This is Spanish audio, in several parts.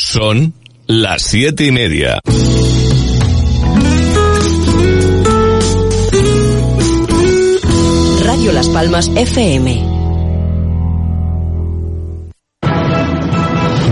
Son las siete y media. Radio Las Palmas FM.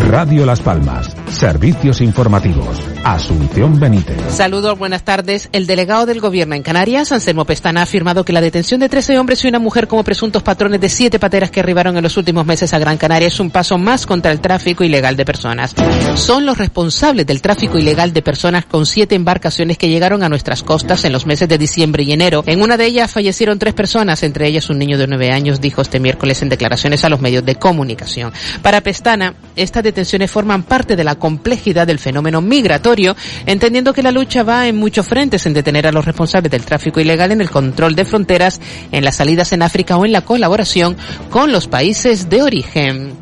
Radio Las Palmas. Servicios informativos. Asunción Benítez. Saludos, buenas tardes. El delegado del gobierno en Canarias, Anselmo Pestana, ha afirmado que la detención de 13 hombres y una mujer como presuntos patrones de siete pateras que arribaron en los últimos meses a Gran Canaria es un paso más contra el tráfico ilegal de personas. Son los responsables del tráfico ilegal de personas con siete embarcaciones que llegaron a nuestras costas en los meses de diciembre y enero. En una de ellas fallecieron tres personas, entre ellas un niño de nueve años, dijo este miércoles en declaraciones a los medios de comunicación. Para Pestana, estas detenciones forman parte de la complejidad del fenómeno migratorio, entendiendo que la lucha va en muchos frentes en detener a los responsables del tráfico ilegal en el control de fronteras, en las salidas en África o en la colaboración con los países de origen.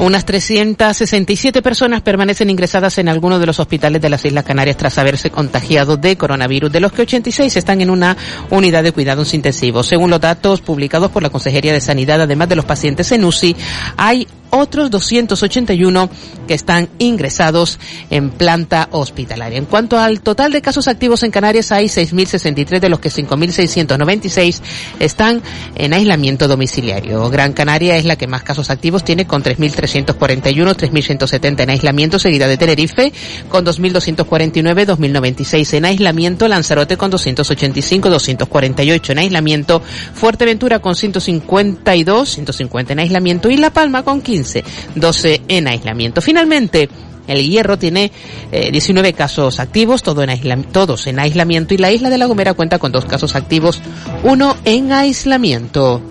Unas 367 personas permanecen ingresadas en algunos de los hospitales de las Islas Canarias tras haberse contagiado de coronavirus, de los que 86 están en una unidad de cuidados intensivos. Según los datos publicados por la Consejería de Sanidad, además de los pacientes en UCI, hay otros 281 que están ingresados en planta hospitalaria. En cuanto al total de casos activos en Canarias, hay 6.063, de los que 5.696 están en aislamiento domiciliario. Gran Canaria es la que más casos activos tiene, con 3.341, 3.170 en aislamiento, seguida de Tenerife, con 2.249, 2.096 en aislamiento, Lanzarote con 285, 248 en aislamiento, Fuerteventura con 152, 150 en aislamiento y La Palma con 15 12 en aislamiento. Finalmente, el Hierro tiene 19 eh, casos activos, todos en aislamiento, y la isla de La Gomera cuenta con dos casos activos, uno en aislamiento.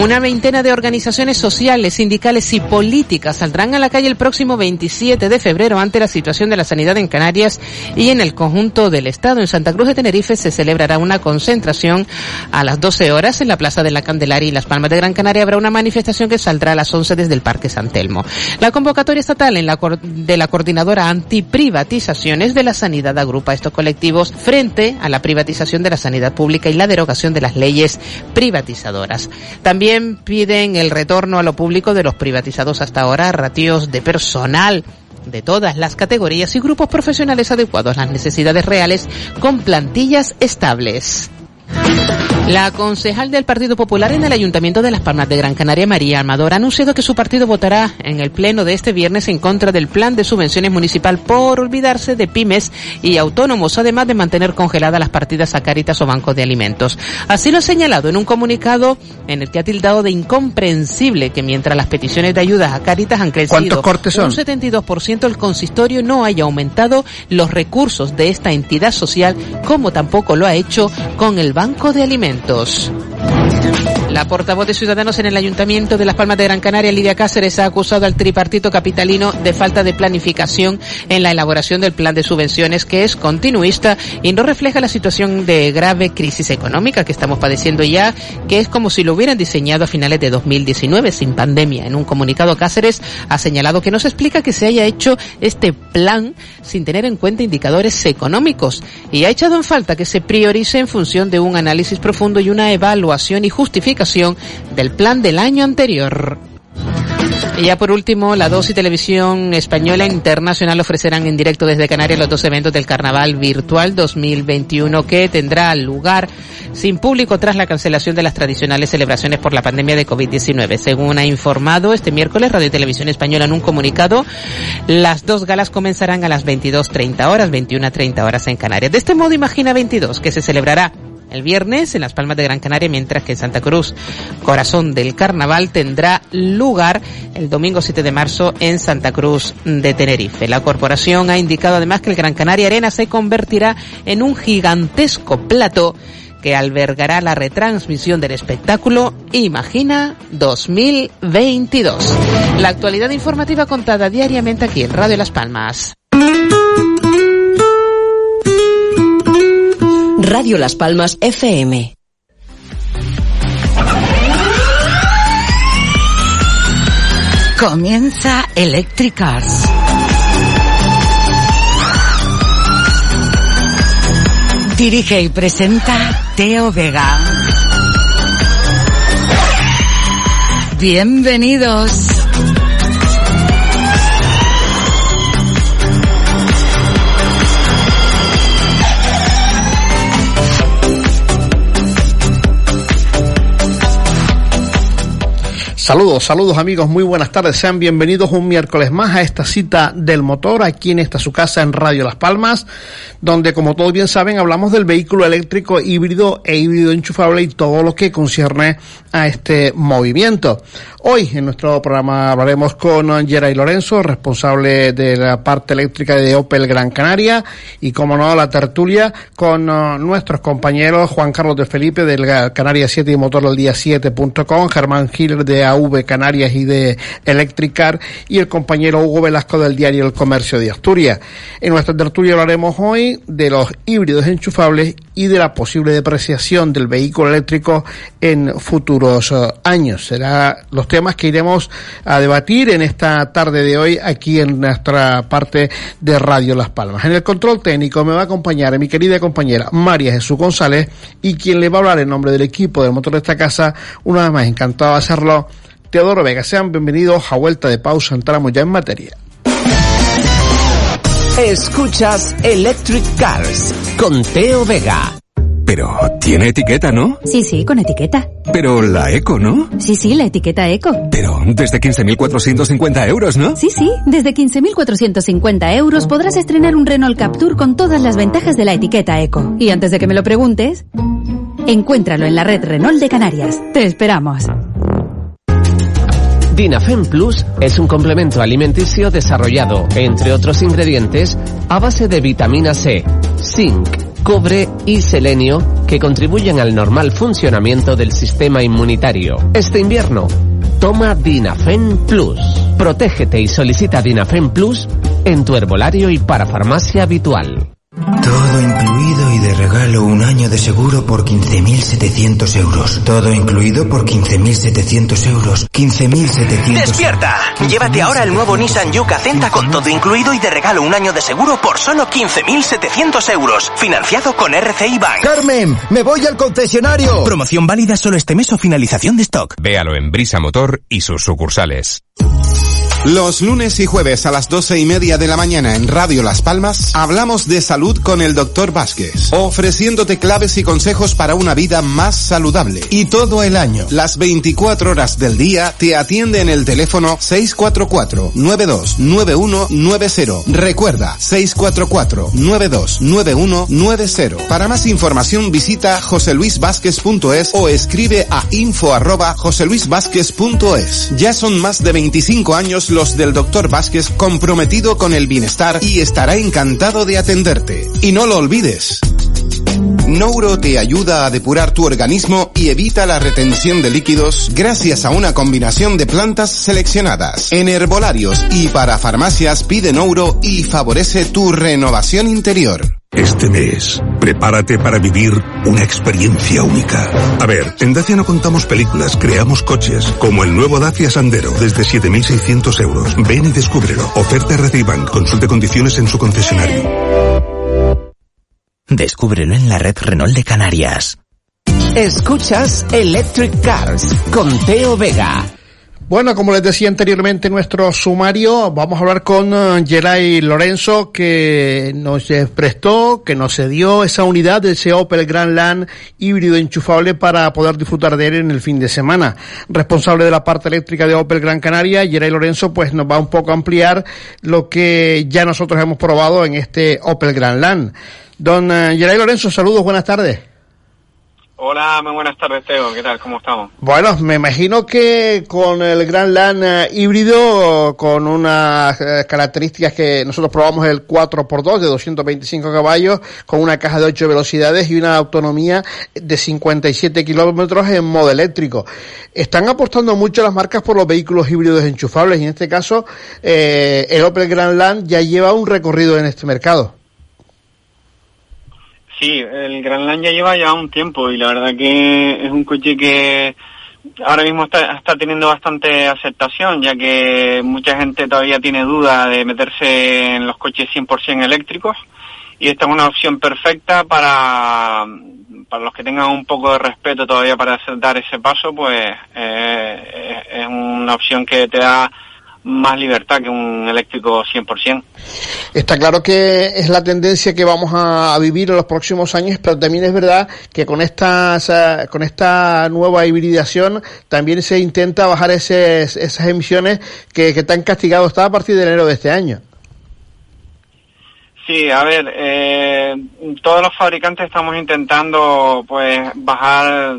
Una veintena de organizaciones sociales, sindicales y políticas saldrán a la calle el próximo 27 de febrero ante la situación de la sanidad en Canarias y en el conjunto del Estado. En Santa Cruz de Tenerife se celebrará una concentración a las 12 horas en la Plaza de la Candelaria y Las Palmas de Gran Canaria habrá una manifestación que saldrá a las 11 desde el Parque San Telmo. La convocatoria estatal en la de la Coordinadora Antiprivatizaciones de la Sanidad agrupa estos colectivos frente a la privatización de la sanidad pública y la derogación de las leyes privatizadoras. También también piden el retorno a lo público de los privatizados hasta ahora, ratios de personal de todas las categorías y grupos profesionales adecuados a las necesidades reales con plantillas estables. La concejal del Partido Popular en el Ayuntamiento de Las Palmas de Gran Canaria, María Armador, ha anunciado que su partido votará en el pleno de este viernes en contra del plan de subvenciones municipal por olvidarse de pymes y autónomos, además de mantener congeladas las partidas a Cáritas o bancos de alimentos. Así lo ha señalado en un comunicado en el que ha tildado de incomprensible que mientras las peticiones de ayudas a Cáritas han crecido un 72%, el consistorio no haya aumentado los recursos de esta entidad social, como tampoco lo ha hecho con el Banco de Alimentos. La portavoz de Ciudadanos en el Ayuntamiento de Las Palmas de Gran Canaria, Lidia Cáceres, ha acusado al tripartito capitalino de falta de planificación en la elaboración del plan de subvenciones, que es continuista y no refleja la situación de grave crisis económica que estamos padeciendo ya, que es como si lo hubieran diseñado a finales de 2019, sin pandemia. En un comunicado, Cáceres ha señalado que no se explica que se haya hecho este plan sin tener en cuenta indicadores económicos y ha echado en falta que se priorice en función de un análisis profundo y una evaluación y justificación del plan del año anterior. Y ya por último, la 2 y Televisión Española Internacional ofrecerán en directo desde Canarias los dos eventos del Carnaval Virtual 2021 que tendrá lugar sin público tras la cancelación de las tradicionales celebraciones por la pandemia de COVID-19. Según ha informado este miércoles Radio y Televisión Española en un comunicado, las dos galas comenzarán a las 22.30 horas, 21.30 horas en Canarias. De este modo, imagina 22, que se celebrará el viernes en las Palmas de Gran Canaria, mientras que en Santa Cruz, corazón del carnaval, tendrá lugar el domingo 7 de marzo en Santa Cruz de Tenerife. La corporación ha indicado además que el Gran Canaria Arena se convertirá en un gigantesco plato que albergará la retransmisión del espectáculo Imagina 2022. La actualidad informativa contada diariamente aquí en Radio Las Palmas. Radio Las Palmas FM. Comienza Electric. Dirige y presenta Teo Vega. Bienvenidos. Saludos, saludos amigos, muy buenas tardes, sean bienvenidos un miércoles más a esta cita del motor aquí en esta su casa en Radio Las Palmas, donde como todos bien saben hablamos del vehículo eléctrico híbrido e híbrido enchufable y todo lo que concierne a este movimiento. Hoy en nuestro programa hablaremos con Geray Lorenzo, responsable de la parte eléctrica de Opel Gran Canaria y como no la tertulia con uh, nuestros compañeros Juan Carlos de Felipe del Canarias 7 y Motor del día 7.com, Germán Gil de AV Canarias y de Electricar y el compañero Hugo Velasco del diario El Comercio de Asturias. En nuestra tertulia hablaremos hoy de los híbridos enchufables y de la posible depreciación del vehículo eléctrico en futuros uh, años. Será los temas que iremos a debatir en esta tarde de hoy aquí en nuestra parte de Radio Las Palmas. En el control técnico me va a acompañar mi querida compañera María Jesús González y quien le va a hablar en nombre del equipo del motor de esta casa, una vez más encantado de hacerlo, Teodoro Vega. Sean bienvenidos a vuelta de pausa, entramos ya en materia. Escuchas Electric Cars con Teo Vega. Pero tiene etiqueta, ¿no? Sí, sí, con etiqueta. Pero la eco, ¿no? Sí, sí, la etiqueta eco. Pero desde 15.450 euros, ¿no? Sí, sí, desde 15.450 euros podrás estrenar un Renault Captur con todas las ventajas de la etiqueta eco. Y antes de que me lo preguntes, encuéntralo en la red Renault de Canarias. Te esperamos. Dinafem Plus es un complemento alimenticio desarrollado, entre otros ingredientes, a base de vitamina C, zinc, cobre y selenio que contribuyen al normal funcionamiento del sistema inmunitario. Este invierno, toma Dinafen Plus. Protégete y solicita Dinafen Plus en tu herbolario y para farmacia habitual. Todo incluido y de regalo un año de seguro por 15.700 euros. Todo incluido por 15.700 euros. 15.700 ¡Despierta! Llévate ahora el nuevo Nissan Yuca Centa con todo incluido y de regalo un año de seguro por solo 15.700 euros. Financiado con RCI Bank. ¡Carmen! ¡Me voy al concesionario! Promoción válida solo este mes o finalización de stock. Véalo en Brisa Motor y sus sucursales. Los lunes y jueves a las doce y media de la mañana en Radio Las Palmas hablamos de salud con el Dr. Vázquez, ofreciéndote claves y consejos para una vida más saludable. Y todo el año, las 24 horas del día, te atiende en el teléfono 644-929190. Recuerda, 644-929190. Para más información visita joseluisvázquez.es o escribe a info arroba joseluisvázquez.es. Ya son más de 25 años los del Dr. Vázquez comprometido con el bienestar y estará encantado de atenderte. Y no lo olvides. Nouro te ayuda a depurar tu organismo y evita la retención de líquidos gracias a una combinación de plantas seleccionadas. En herbolarios y para farmacias pide Nouro y favorece tu renovación interior. Este mes, prepárate para vivir una experiencia única. A ver, en Dacia no contamos películas, creamos coches, como el nuevo Dacia Sandero, desde 7.600 euros. Ven y descúbrelo. Oferta RCI Bank. Consulte condiciones en su concesionario. Descúbrelo en la red Renault de Canarias. Escuchas Electric Cars con Teo Vega. Bueno, como les decía anteriormente en nuestro sumario, vamos a hablar con uh, Geray Lorenzo, que nos prestó, que nos cedió esa unidad de ese Opel Grand Land híbrido enchufable para poder disfrutar de él en el fin de semana. Responsable de la parte eléctrica de Opel Gran Canaria, Geray Lorenzo, pues nos va un poco a ampliar lo que ya nosotros hemos probado en este Opel Grand Land. Don uh, Geray Lorenzo, saludos, buenas tardes. Hola, muy buenas tardes, Teo. ¿Qué tal? ¿Cómo estamos? Bueno, me imagino que con el Gran LAN eh, híbrido, con unas eh, características que nosotros probamos el 4x2 de 225 caballos, con una caja de 8 velocidades y una autonomía de 57 kilómetros en modo eléctrico. Están apostando mucho las marcas por los vehículos híbridos enchufables y en este caso eh, el Opel Grand Land ya lleva un recorrido en este mercado. Sí, el Gran Land ya lleva ya un tiempo y la verdad que es un coche que ahora mismo está, está teniendo bastante aceptación, ya que mucha gente todavía tiene duda de meterse en los coches 100% eléctricos. Y esta es una opción perfecta para, para los que tengan un poco de respeto todavía para dar ese paso, pues eh, es una opción que te da más libertad que un eléctrico 100%. Está claro que es la tendencia que vamos a, vivir en los próximos años, pero también es verdad que con esta, con esta nueva hibridación también se intenta bajar ese, esas emisiones que, que están castigados hasta a partir de enero de este año. Sí, a ver, eh, todos los fabricantes estamos intentando pues bajar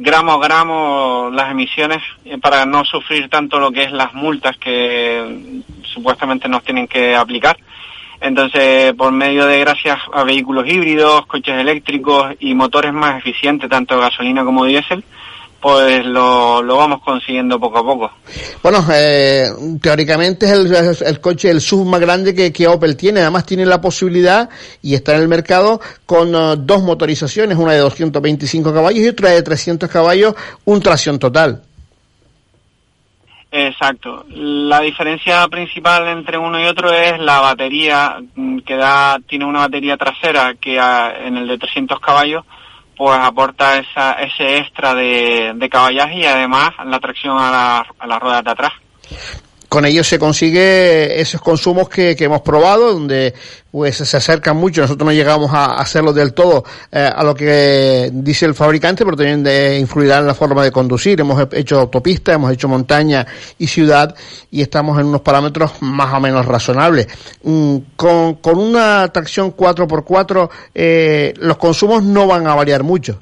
gramo a gramo las emisiones eh, para no sufrir tanto lo que es las multas que supuestamente nos tienen que aplicar. Entonces, por medio de gracias a vehículos híbridos, coches eléctricos y motores más eficientes, tanto gasolina como diésel, pues lo, lo vamos consiguiendo poco a poco. Bueno, eh, teóricamente es el, coche, el sub más grande que, que, Opel tiene. Además tiene la posibilidad y está en el mercado con uh, dos motorizaciones, una de 225 caballos y otra de 300 caballos, un tracción total. Exacto. La diferencia principal entre uno y otro es la batería mm, que da, tiene una batería trasera que uh, en el de 300 caballos pues aporta esa, ese extra de, caballaje y además la tracción a, la, a las ruedas de atrás con ello se consigue esos consumos que, que, hemos probado, donde pues se acercan mucho. Nosotros no llegamos a hacerlo del todo eh, a lo que dice el fabricante, pero también de, influirá en la forma de conducir. Hemos hecho autopista, hemos hecho montaña y ciudad y estamos en unos parámetros más o menos razonables. Mm, con, con una tracción 4x4 eh, los consumos no van a variar mucho.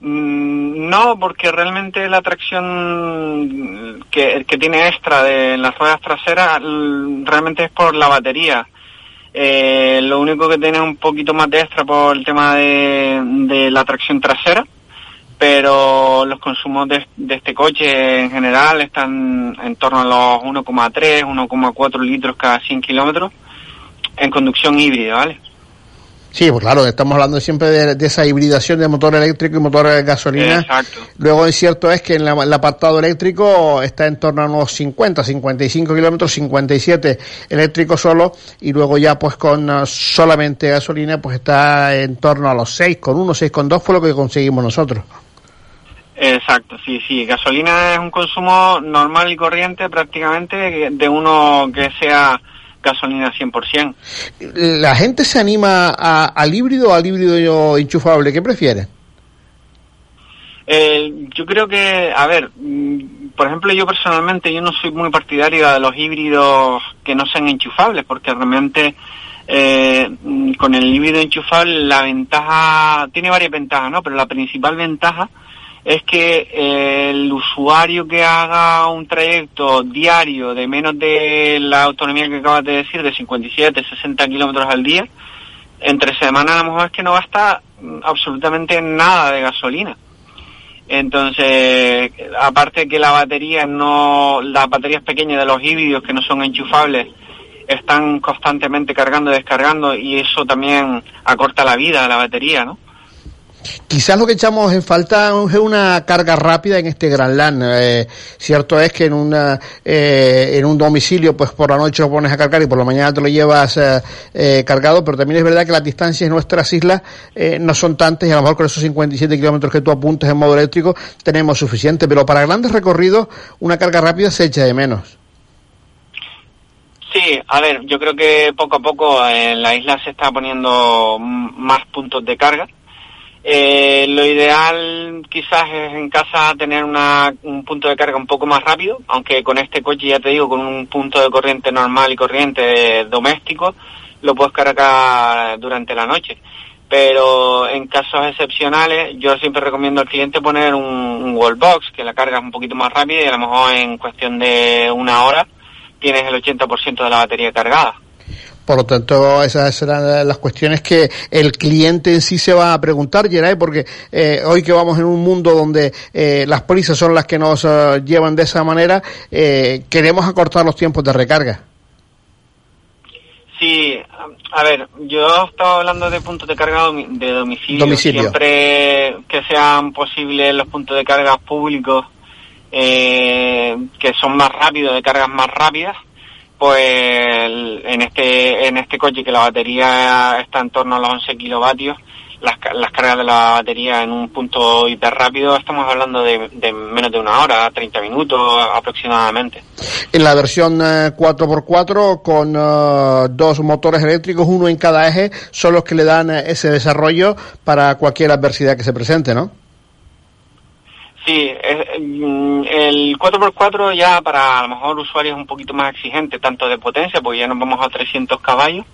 Mm, no, porque realmente la tracción que, tiene extra de las ruedas traseras realmente es por la batería. Eh, lo único que tiene un poquito más de extra por el tema de, de la tracción trasera, pero los consumos de, de, este coche en general están en torno a los 1,3, 1,4 litros cada 100 kilómetros en conducción híbrida, ¿vale? Sí, pues claro, estamos hablando siempre de, esa hibridación de motor eléctrico y motor de gasolina. Exacto. Luego es cierto es que en el apartado eléctrico está en torno a unos 50, 55 kilómetros, 57 eléctrico solo, y luego ya pues con uh, solamente gasolina pues está en torno a los 6, con 1, 6 con 2 fue lo que conseguimos nosotros. Exacto, sí, sí. Gasolina es un consumo normal y corriente prácticamente de uno que sea gasolina 100%. ¿La gente se anima a, al híbrido o al híbrido enchufable? ¿Qué prefiere? Eh, yo creo que, a ver, mm, por ejemplo, yo personalmente, yo no soy muy partidario de los híbridos que no sean enchufables, porque realmente eh, mm, con el híbrido enchufable la ventaja, tiene varias ventajas, ¿no? Pero la principal ventaja es que eh, el usuario que haga un trayecto diario de menos de la autonomía que acabas de decir, de 57, 60 kilómetros al día, entre semanas a lo mejor es que no gasta absolutamente nada de gasolina. Entonces, aparte que la batería no, las baterías pequeñas de los híbridos que no son enchufables están constantemente cargando y descargando y eso también acorta la vida de la batería, ¿no? Quizás lo que echamos en falta es una carga rápida en este Gran LAN. Eh, cierto es que en una eh, en un domicilio, pues por la noche lo pones a cargar y por la mañana te lo llevas eh, eh cargado, pero también es verdad que las distancias en nuestras islas eh, no son tantas y a lo mejor con esos 57 kilómetros que tú apuntes en modo eléctrico tenemos suficiente, pero para grandes recorridos una carga rápida se echa de menos. Sí, a ver, yo creo que poco a poco en la isla se está poniendo más puntos de carga eh, lo ideal quizás es en casa tener una, un punto de carga un poco más rápido, aunque con este coche ya te digo, con un punto de corriente normal y corriente doméstico, lo puedes cargar durante la noche. pero en casos excepcionales yo siempre recomiendo al cliente poner un, un wallbox, que la carga un poquito más rápida y a lo mejor en cuestión de una hora tienes el 80% de la batería cargada. Por lo tanto, esas serán las cuestiones que el cliente en sí se va a preguntar, Geray, porque eh, hoy que vamos en un mundo donde eh, las prisas son las que nos uh, llevan de esa manera, eh, queremos acortar los tiempos de recarga. Sí, a ver, yo estaba hablando de puntos de carga de domicilio. domicilio. Siempre que sean posibles los puntos de carga públicos, eh, que son más rápidos, de cargas más rápidas, pues en este en este coche que la batería está en torno a los 11 kilovatios, las, las cargas de la batería en un punto hiper rápido estamos hablando de, de menos de una hora, 30 minutos aproximadamente. En la versión eh, 4x4 con uh, dos motores eléctricos, uno en cada eje, son los que le dan eh, ese desarrollo para cualquier adversidad que se presente, ¿no? Sí, mm, el 4x4 ya para a lo mejor usuarios un poquito más exigentes, tanto de potencia, porque ya nos vamos a 300 caballos,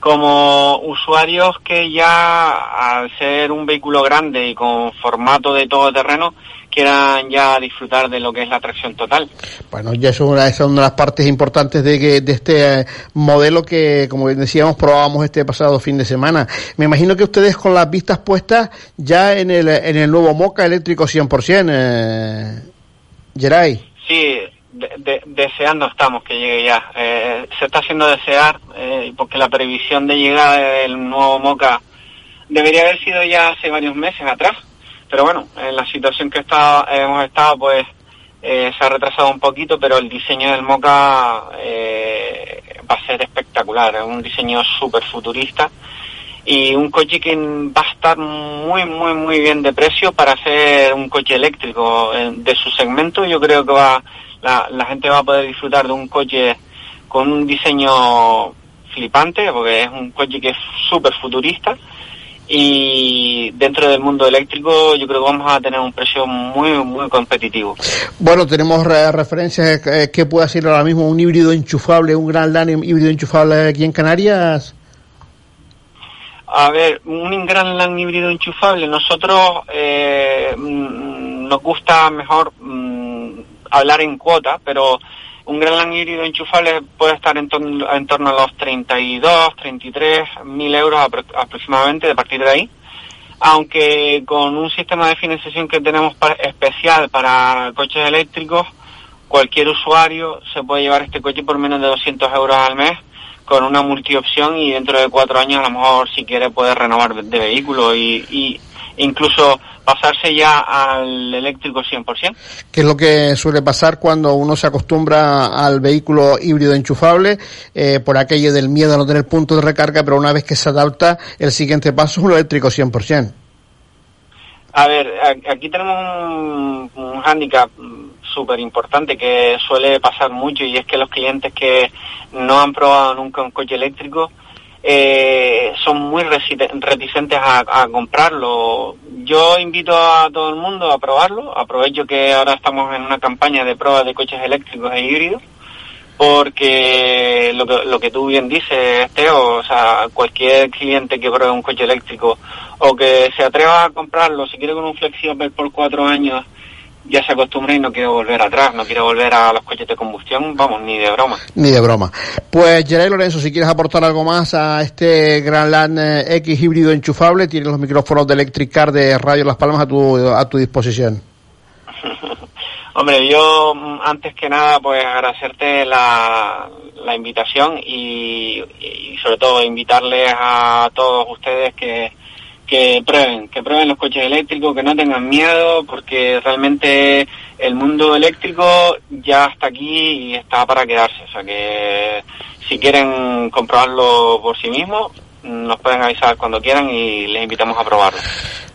como usuarios que ya al ser un vehículo grande y con formato de todoterreno quieran ya disfrutar de lo que es la tracción total. Bueno, ya es una, es una de las partes importantes de, que, de este eh, modelo que, como decíamos, probábamos este pasado fin de semana. Me imagino que ustedes con las vistas puestas ya en el, en el nuevo Moca eléctrico 100%, eh, Geray. Sí, de, de, deseando estamos que llegue ya. Eh, se está haciendo desear eh, porque la previsión de llegada del nuevo Moca debería haber sido ya hace varios meses atrás. Pero bueno, en la situación que está, hemos estado, pues eh, se ha retrasado un poquito, pero el diseño del Moca eh, va a ser espectacular. Es un diseño súper futurista y un coche que va a estar muy, muy, muy bien de precio para ser un coche eléctrico de su segmento. Yo creo que va la gente va a poder disfrutar de un coche con un diseño flipante, porque es un coche que es súper futurista y dentro del mundo eléctrico yo creo que vamos a tener un precio muy muy competitivo. Bueno, tenemos re referencias eh, que pueda ser ahora mismo un híbrido enchufable, un Gran LAN híbrido enchufable aquí en Canarias. A ver, un Gran LAN híbrido enchufable, nosotros eh, nos gusta mejor mm, hablar en cuota, pero un Gran híbrido enchufable puede estar en, torno, a los 32, 33 mil euros apro aproximadamente de partir de ahí. Aunque con un sistema de financiación que tenemos especial para coches eléctricos, cualquier usuario se puede llevar este coche por menos de 200 euros al mes con una multiopción y dentro de cuatro años a lo mejor si quiere puede renovar de, de vehículo y incluso pasarse ya al eléctrico 100%. ¿Qué es lo que suele pasar cuando uno se acostumbra al vehículo híbrido enchufable eh, por aquello del miedo a no tener punto de recarga, pero una vez que se adapta, el siguiente paso es un eléctrico 100%? A ver, aquí tenemos un, un hándicap súper importante que suele pasar mucho y es que los clientes que no han probado nunca un coche eléctrico eh, son muy reticentes a, comprarlo. Yo invito a todo el mundo a probarlo. Aprovecho que ahora estamos en una campaña de pruebas de coches eléctricos e híbridos, porque lo que, lo que tú bien dices, Teo, o sea, cualquier cliente que pruebe un coche eléctrico o que se atreva a comprarlo, si quiere con un flexible por cuatro años, ya se acostumbra y no quiero volver atrás, no quiero volver a los coches de combustión, vamos, ni de broma. Ni de broma. Pues Geray Lorenzo, si quieres aportar algo más a este Gran LAN X híbrido enchufable, tienes los micrófonos de Electric Car de Radio Las Palmas a tu, a tu disposición. Hombre, yo antes que nada pues agradecerte la, la invitación y, y sobre todo invitarles a todos ustedes que que prueben, que prueben los coches eléctricos, que no tengan miedo, porque realmente el mundo eléctrico ya está aquí y está para quedarse. O sea que si quieren comprobarlo por sí mismos, nos pueden avisar cuando quieran y les invitamos a probarlo.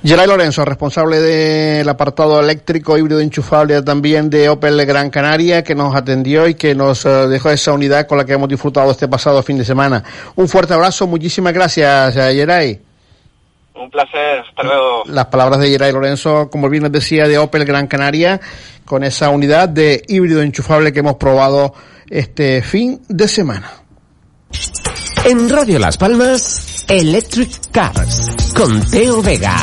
Geray Lorenzo, responsable del apartado eléctrico híbrido enchufable también de Opel Gran Canaria, que nos atendió y que nos dejó esa unidad con la que hemos disfrutado este pasado fin de semana. Un fuerte abrazo, muchísimas gracias, Geray. Un placer, hasta luego. Las palabras de Geray Lorenzo, como bien les decía, de Opel Gran Canaria, con esa unidad de híbrido enchufable que hemos probado este fin de semana. En Radio Las Palmas Electric Cars con Teo Vega.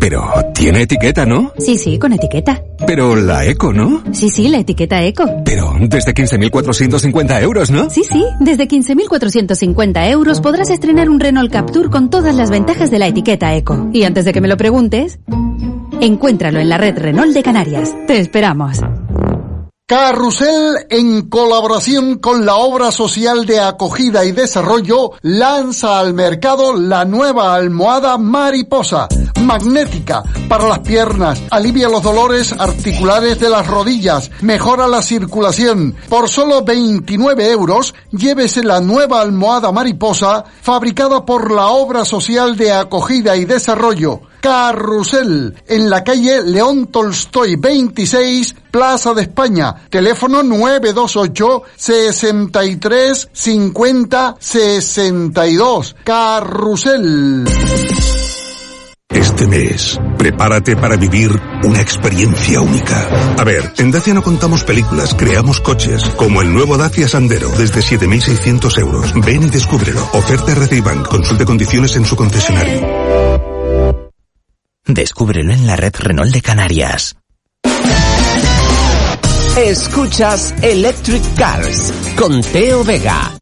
Pero tiene etiqueta, ¿no? Sí, sí, con etiqueta. Pero la eco, ¿no? Sí, sí, la etiqueta eco. Pero desde 15.450 euros, ¿no? Sí, sí, desde 15.450 euros podrás estrenar un Renault Captur con todas las ventajas de la etiqueta eco. Y antes de que me lo preguntes, encuéntralo en la red Renault de Canarias. Te esperamos. Carrusel, en colaboración con la obra social de acogida y desarrollo, lanza al mercado la nueva almohada mariposa, magnética, para las piernas, alivia los dolores articulares de las rodillas, mejora la circulación. Por solo 29 euros, llévese la nueva almohada mariposa, fabricada por la obra social de acogida y desarrollo. Carrusel, en la calle León Tolstoy 26, Plaza de España. Teléfono 928 63 50 62. Carrusel. Este mes, prepárate para vivir una experiencia única. A ver, en Dacia no contamos películas, creamos coches, como el nuevo Dacia Sandero, desde 7.600 euros. Ven y descúbrelo. Oferta Bank. Consulte condiciones en su concesionario. Descúbrelo en la red Renault de Canarias. Escuchas Electric Cars con Teo Vega.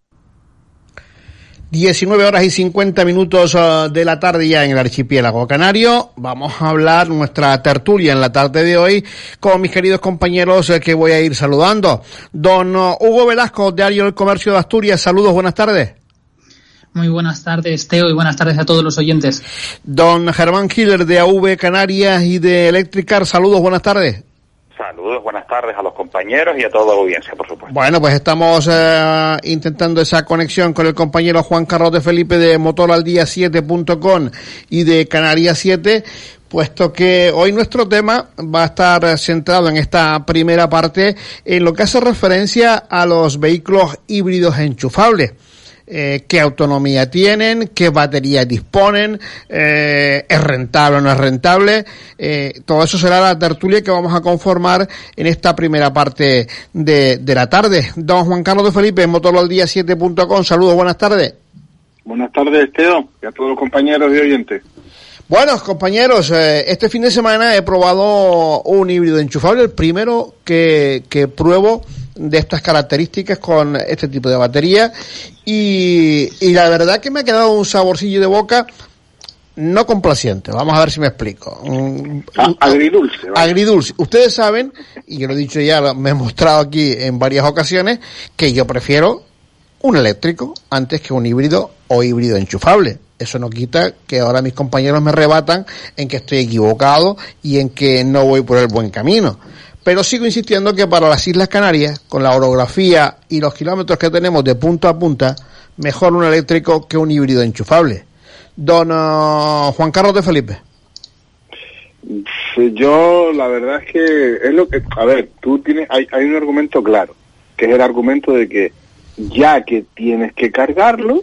19 horas y 50 minutos uh, de la tarde ya en el archipiélago canario. Vamos a hablar nuestra tertulia en la tarde de hoy con mis queridos compañeros eh, que voy a ir saludando. Don uh, Hugo Velasco, Diario del Comercio de Asturias, saludos, buenas tardes. Muy buenas tardes, Teo, y buenas tardes a todos los oyentes. Don Germán Hiller, de AV Canarias y de Electricar, saludos, buenas tardes. Saludos, buenas tardes a los compañeros y a toda la audiencia, por supuesto. Bueno, pues estamos eh, intentando esa conexión con el compañero Juan Carlos de Felipe de motoraldía7.com y de Canarias 7, puesto que hoy nuestro tema va a estar centrado en esta primera parte en lo que hace referencia a los vehículos híbridos enchufables eh, qué autonomía tienen, qué baterías disponen, eh, es rentable o no es rentable. Eh, todo eso será la tertulia que vamos a conformar en esta primera parte de, de la tarde. Don Juan Carlos de Felipe, motoraldía7.com, saludos, buenas tardes. Buenas tardes, Teo, y a todos los compañeros y oyentes. Bueno, compañeros, eh, este fin de semana he probado un híbrido enchufable, el primero que, que pruebo de estas características con este tipo de batería y, y la verdad que me ha quedado un saborcillo de boca no complaciente. Vamos a ver si me explico. agridulce. Agridulce. Ustedes saben, y yo lo he dicho ya, me he mostrado aquí en varias ocasiones, que yo prefiero un eléctrico antes que un híbrido o híbrido enchufable. Eso no quita que ahora mis compañeros me rebatan en que estoy equivocado y en que no voy por el buen camino. Pero sigo insistiendo que para las Islas Canarias, con la orografía y los kilómetros que tenemos de punta a punta, mejor un eléctrico que un híbrido enchufable. Don uh, Juan Carlos de Felipe. Yo la verdad es que es lo que, a ver, tú tienes, hay, hay un argumento claro, que es el argumento de que ya que tienes que cargarlo,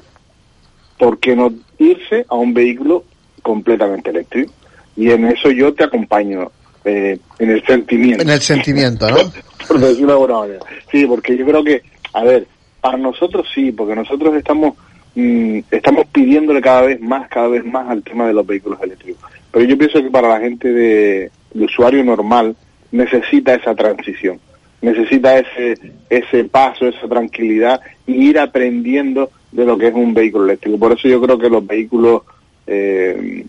¿por qué no irse a un vehículo completamente eléctrico? Y en eso yo te acompaño, eh, en el sentimiento. En el sentimiento, ¿no? Por decirlo de manera. Sí, porque yo creo que, a ver, para nosotros sí, porque nosotros estamos mm, estamos pidiéndole cada vez más, cada vez más al tema de los vehículos eléctricos. Pero yo pienso que para la gente de, de usuario normal necesita esa transición, necesita ese ese paso, esa tranquilidad y ir aprendiendo de lo que es un vehículo eléctrico. Por eso yo creo que los vehículos eh,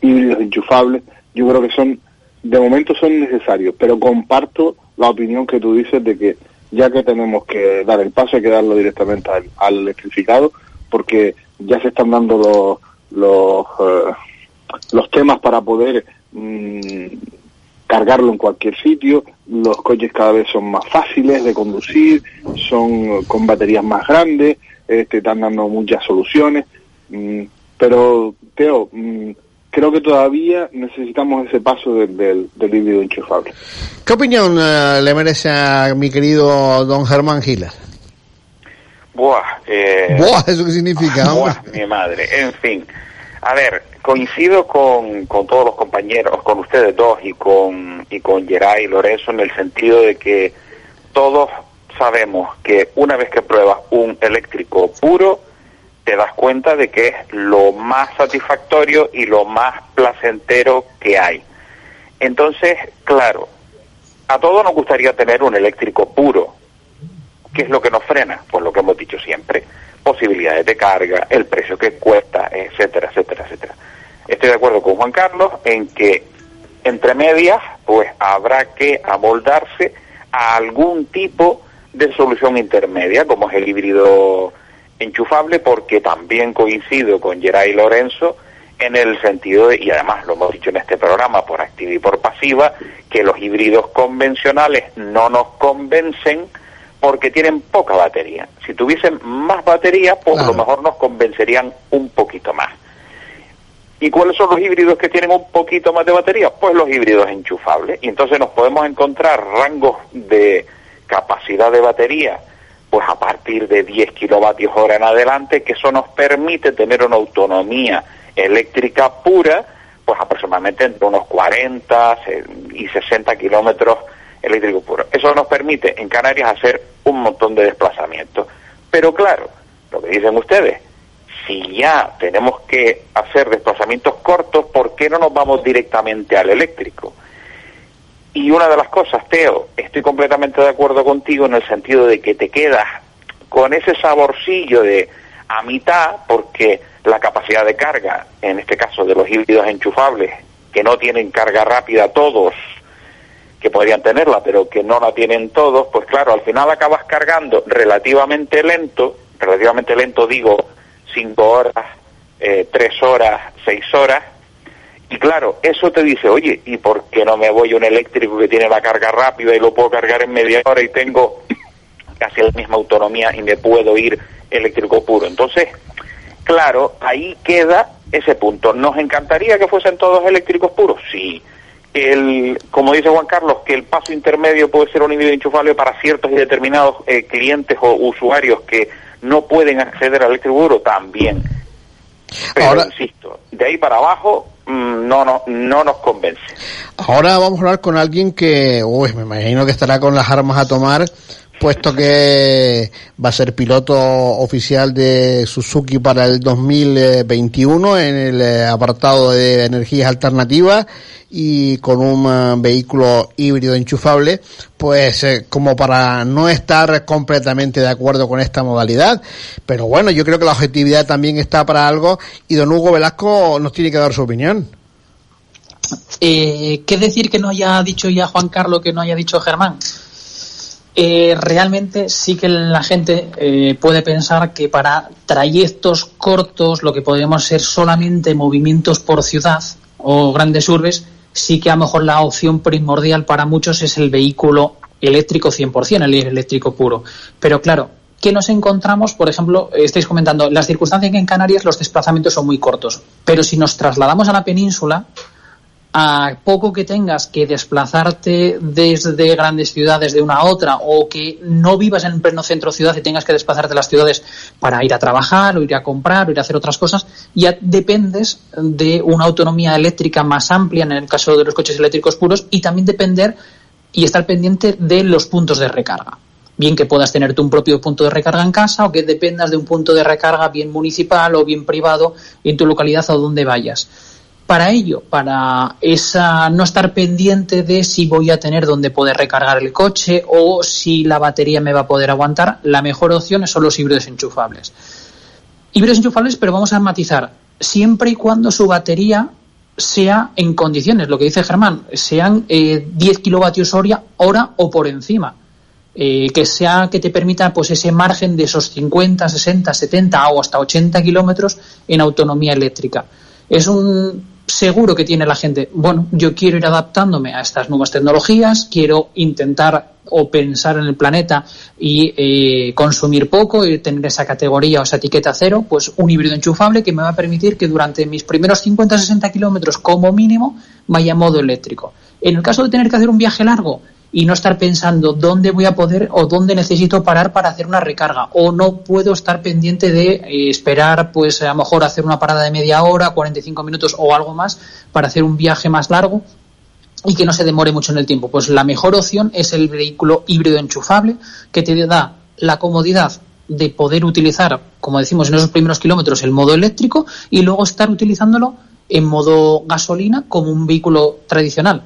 híbridos enchufables, yo creo que son, de momento son necesarios, pero comparto la opinión que tú dices de que ya que tenemos que dar el paso hay que darlo directamente al, electrificado, porque ya se están dando los los, eh, los temas para poder mm, cargarlo en cualquier sitio, los coches cada vez son más fáciles de conducir, son con baterías más grandes, este, están dando muchas soluciones, mm, pero Teo, mm, creo que todavía necesitamos ese paso del, del, del híbrido enchufable. ¿Qué opinión eh, le merece a mi querido don Germán Gilas? Buah, eh, Buah, ¿eso qué significa? buah, mi madre. En fin, a ver, coincido con, con todos los compañeros, con ustedes dos y con, y con Geray y Lorenzo en el sentido de que todos sabemos que una vez que pruebas un eléctrico puro, te das cuenta de que es lo más satisfactorio y lo más placentero que hay. Entonces, claro, a todos nos gustaría tener un eléctrico puro. ¿Qué es lo que nos frena? Pues lo que hemos dicho siempre, posibilidades de carga, el precio que cuesta, etcétera, etcétera, etcétera. Estoy de acuerdo con Juan Carlos en que entre medias, pues habrá que amoldarse a algún tipo de solución intermedia, como es el híbrido enchufable, porque también coincido con Geray Lorenzo en el sentido de, y además lo hemos dicho en este programa por activa y por pasiva, que los híbridos convencionales no nos convencen porque tienen poca batería. Si tuviesen más batería, pues a lo mejor nos convencerían un poquito más. ¿Y cuáles son los híbridos que tienen un poquito más de batería? Pues los híbridos enchufables. Y entonces nos podemos encontrar rangos de capacidad de batería, pues a partir de 10 kilovatios hora en adelante, que eso nos permite tener una autonomía eléctrica pura, pues aproximadamente entre unos 40 y 60 kilómetros eléctricos puros. Eso nos permite en Canarias hacer un montón de desplazamientos. Pero claro, lo que dicen ustedes, si ya tenemos que hacer desplazamientos cortos, ¿por qué no nos vamos directamente al eléctrico? Y una de las cosas, Teo, estoy completamente de acuerdo contigo en el sentido de que te quedas con ese saborcillo de a mitad, porque la capacidad de carga, en este caso de los híbridos enchufables, que no tienen carga rápida todos, que podrían tenerla, pero que no la tienen todos, pues claro, al final acabas cargando relativamente lento, relativamente lento digo, cinco horas, eh, tres horas, seis horas, y claro, eso te dice, oye, ¿y por qué no me voy a un eléctrico que tiene la carga rápida y lo puedo cargar en media hora y tengo casi la misma autonomía y me puedo ir eléctrico puro? Entonces, claro, ahí queda ese punto. ¿Nos encantaría que fuesen todos eléctricos puros? Sí. El, como dice Juan Carlos, que el paso intermedio puede ser un híbrido enchufable para ciertos y determinados eh, clientes o usuarios que no pueden acceder al eléctrico puro, también. Pero insisto, de ahí para abajo no, no, no nos convence. Ahora vamos a hablar con alguien que, uy, me imagino que estará con las armas a tomar, puesto que va a ser piloto oficial de Suzuki para el 2021 en el eh, apartado de energías alternativas y con un uh, vehículo híbrido enchufable, pues eh, como para no estar completamente de acuerdo con esta modalidad. Pero bueno, yo creo que la objetividad también está para algo y don Hugo Velasco nos tiene que dar su opinión. Eh, ¿Qué decir que no haya dicho ya Juan Carlos, que no haya dicho Germán? Eh, realmente sí que la gente eh, puede pensar que para trayectos cortos, lo que podríamos ser solamente movimientos por ciudad o grandes urbes, sí que a lo mejor la opción primordial para muchos es el vehículo eléctrico 100%, el eléctrico puro. Pero claro, ¿qué nos encontramos? Por ejemplo, estáis comentando, las circunstancias que en Canarias los desplazamientos son muy cortos, pero si nos trasladamos a la península, a poco que tengas que desplazarte desde grandes ciudades de una a otra o que no vivas en pleno centro ciudad y tengas que desplazarte a las ciudades para ir a trabajar o ir a comprar o ir a hacer otras cosas, ya dependes de una autonomía eléctrica más amplia en el caso de los coches eléctricos puros y también depender y estar pendiente de los puntos de recarga. Bien que puedas tener un propio punto de recarga en casa o que dependas de un punto de recarga bien municipal o bien privado en tu localidad o donde vayas para ello, para esa no estar pendiente de si voy a tener donde poder recargar el coche o si la batería me va a poder aguantar, la mejor opción son los híbridos enchufables. Híbridos enchufables, pero vamos a matizar, siempre y cuando su batería sea en condiciones, lo que dice Germán, sean 10 eh, kilovatios hora, o por encima. Eh, que sea que te permita pues ese margen de esos 50, 60, 70 o hasta 80 kilómetros en autonomía eléctrica. Es un seguro que tiene la gente, bueno, yo quiero ir adaptándome a estas nuevas tecnologías, quiero intentar o pensar en el planeta y eh, consumir poco y tener esa categoría o esa etiqueta cero, pues un híbrido enchufable que me va a permitir que durante mis primeros 50-60 kilómetros como mínimo vaya a modo eléctrico. En el caso de tener que hacer un viaje largo, y no estar pensando dónde voy a poder o dónde necesito parar para hacer una recarga o no puedo estar pendiente de eh, esperar pues a lo mejor hacer una parada de media hora, 45 minutos o algo más para hacer un viaje más largo y que no se demore mucho en el tiempo. Pues la mejor opción es el vehículo híbrido enchufable que te da la comodidad de poder utilizar, como decimos en esos primeros kilómetros, el modo eléctrico y luego estar utilizándolo en modo gasolina como un vehículo tradicional.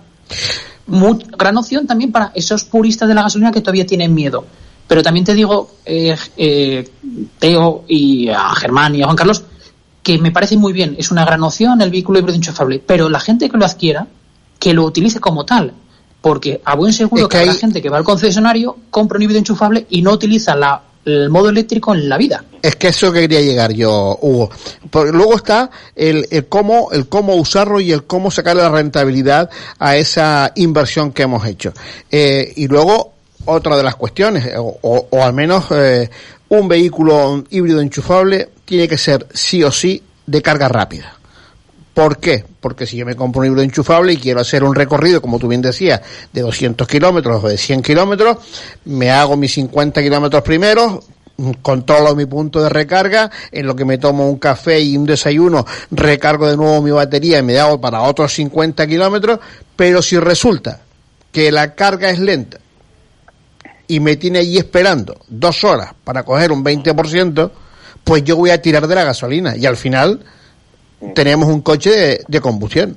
Muy, gran opción también para esos puristas de la gasolina que todavía tienen miedo. Pero también te digo, eh, eh, Teo y a Germán y a Juan Carlos, que me parece muy bien, es una gran opción el vehículo híbrido enchufable, pero la gente que lo adquiera, que lo utilice como tal, porque a buen seguro que, hay... gente que va al concesionario, compra un híbrido enchufable y no utiliza la, el modo eléctrico en la vida. Es que eso quería llegar yo, Hugo. Porque luego está el, el, cómo, el cómo usarlo y el cómo sacarle la rentabilidad a esa inversión que hemos hecho. Eh, y luego, otra de las cuestiones, o, o, o al menos eh, un vehículo híbrido enchufable tiene que ser sí o sí de carga rápida. ¿Por qué? Porque si yo me compro un híbrido enchufable y quiero hacer un recorrido, como tú bien decías, de 200 kilómetros o de 100 kilómetros, me hago mis 50 kilómetros primero, controlo mi punto de recarga, en lo que me tomo un café y un desayuno, recargo de nuevo mi batería y me hago para otros 50 kilómetros, pero si resulta que la carga es lenta y me tiene allí esperando dos horas para coger un 20%, pues yo voy a tirar de la gasolina y al final tenemos un coche de, de combustión.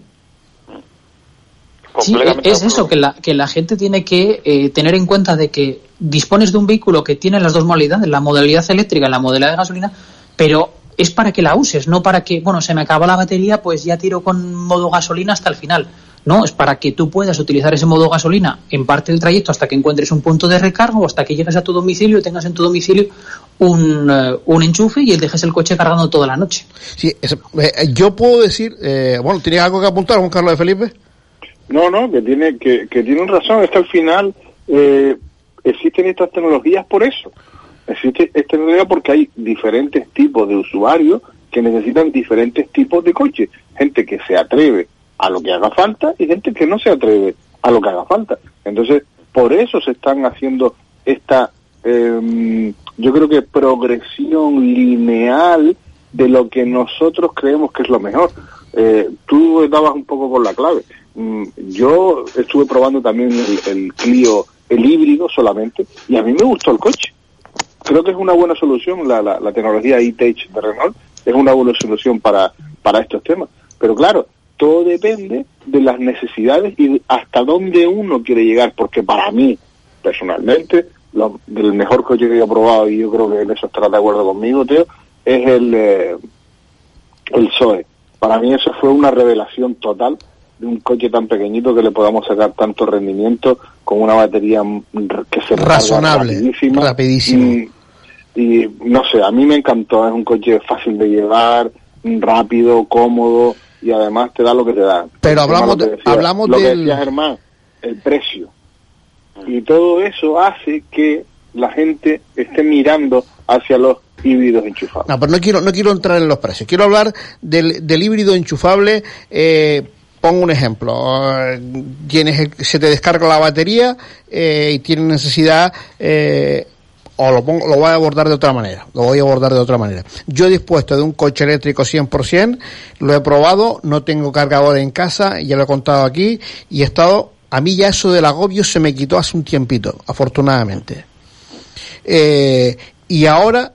Sí, es eso, que la, que la gente tiene que eh, tener en cuenta de que dispones de un vehículo que tiene las dos modalidades, la modalidad eléctrica y la modalidad de gasolina, pero es para que la uses, no para que, bueno, se me acaba la batería, pues ya tiro con modo gasolina hasta el final. No, es para que tú puedas utilizar ese modo gasolina en parte del trayecto hasta que encuentres un punto de recargo o hasta que llegues a tu domicilio y tengas en tu domicilio un, uh, un enchufe y dejes el coche cargando toda la noche. Sí, es, eh, yo puedo decir, eh, bueno, ¿tienes algo que apuntar, Juan Carlos de Felipe? No, no, que tiene que, que tienen razón, es que al final eh, existen estas tecnologías por eso. Existe esta tecnología porque hay diferentes tipos de usuarios que necesitan diferentes tipos de coches. Gente que se atreve a lo que haga falta y gente que no se atreve a lo que haga falta. Entonces, por eso se están haciendo esta, eh, yo creo que progresión lineal de lo que nosotros creemos que es lo mejor. Eh, tú dabas un poco con la clave. Mm, yo estuve probando también el, Clio, el híbrido solamente, y a mí me gustó el coche. Creo que es una buena solución la, la, tecnología e-Tech de Renault, es una buena solución para, para estos temas. Pero claro, todo depende de las necesidades y hasta dónde uno quiere llegar, porque para mí, personalmente, lo, el mejor coche que he probado, y yo creo que en eso estarás de acuerdo conmigo, Teo, es el, eh, el Zoe. Para mí eso fue una revelación total de un coche tan pequeñito que le podamos sacar tanto rendimiento con una batería que se razonable, rapidísima. rapidísimo. Y, y no sé, a mí me encantó, es un coche fácil de llevar, rápido, cómodo y además te da lo que te da. Pero hablamos, de, decía, hablamos lo del... que decía Germán, el precio. Y todo eso hace que la gente esté mirando hacia los híbridos enchufables. No, pero no quiero, no quiero entrar en los precios. Quiero hablar del, del híbrido enchufable. Eh, pongo un ejemplo. Tienes, se te descarga la batería eh, y tienes necesidad eh, o lo, pongo, lo voy a abordar de otra manera, lo voy a abordar de otra manera. Yo he dispuesto de un coche eléctrico 100%, lo he probado, no tengo cargador en casa, ya lo he contado aquí, y he estado, a mí ya eso del agobio se me quitó hace un tiempito, afortunadamente. Eh, y ahora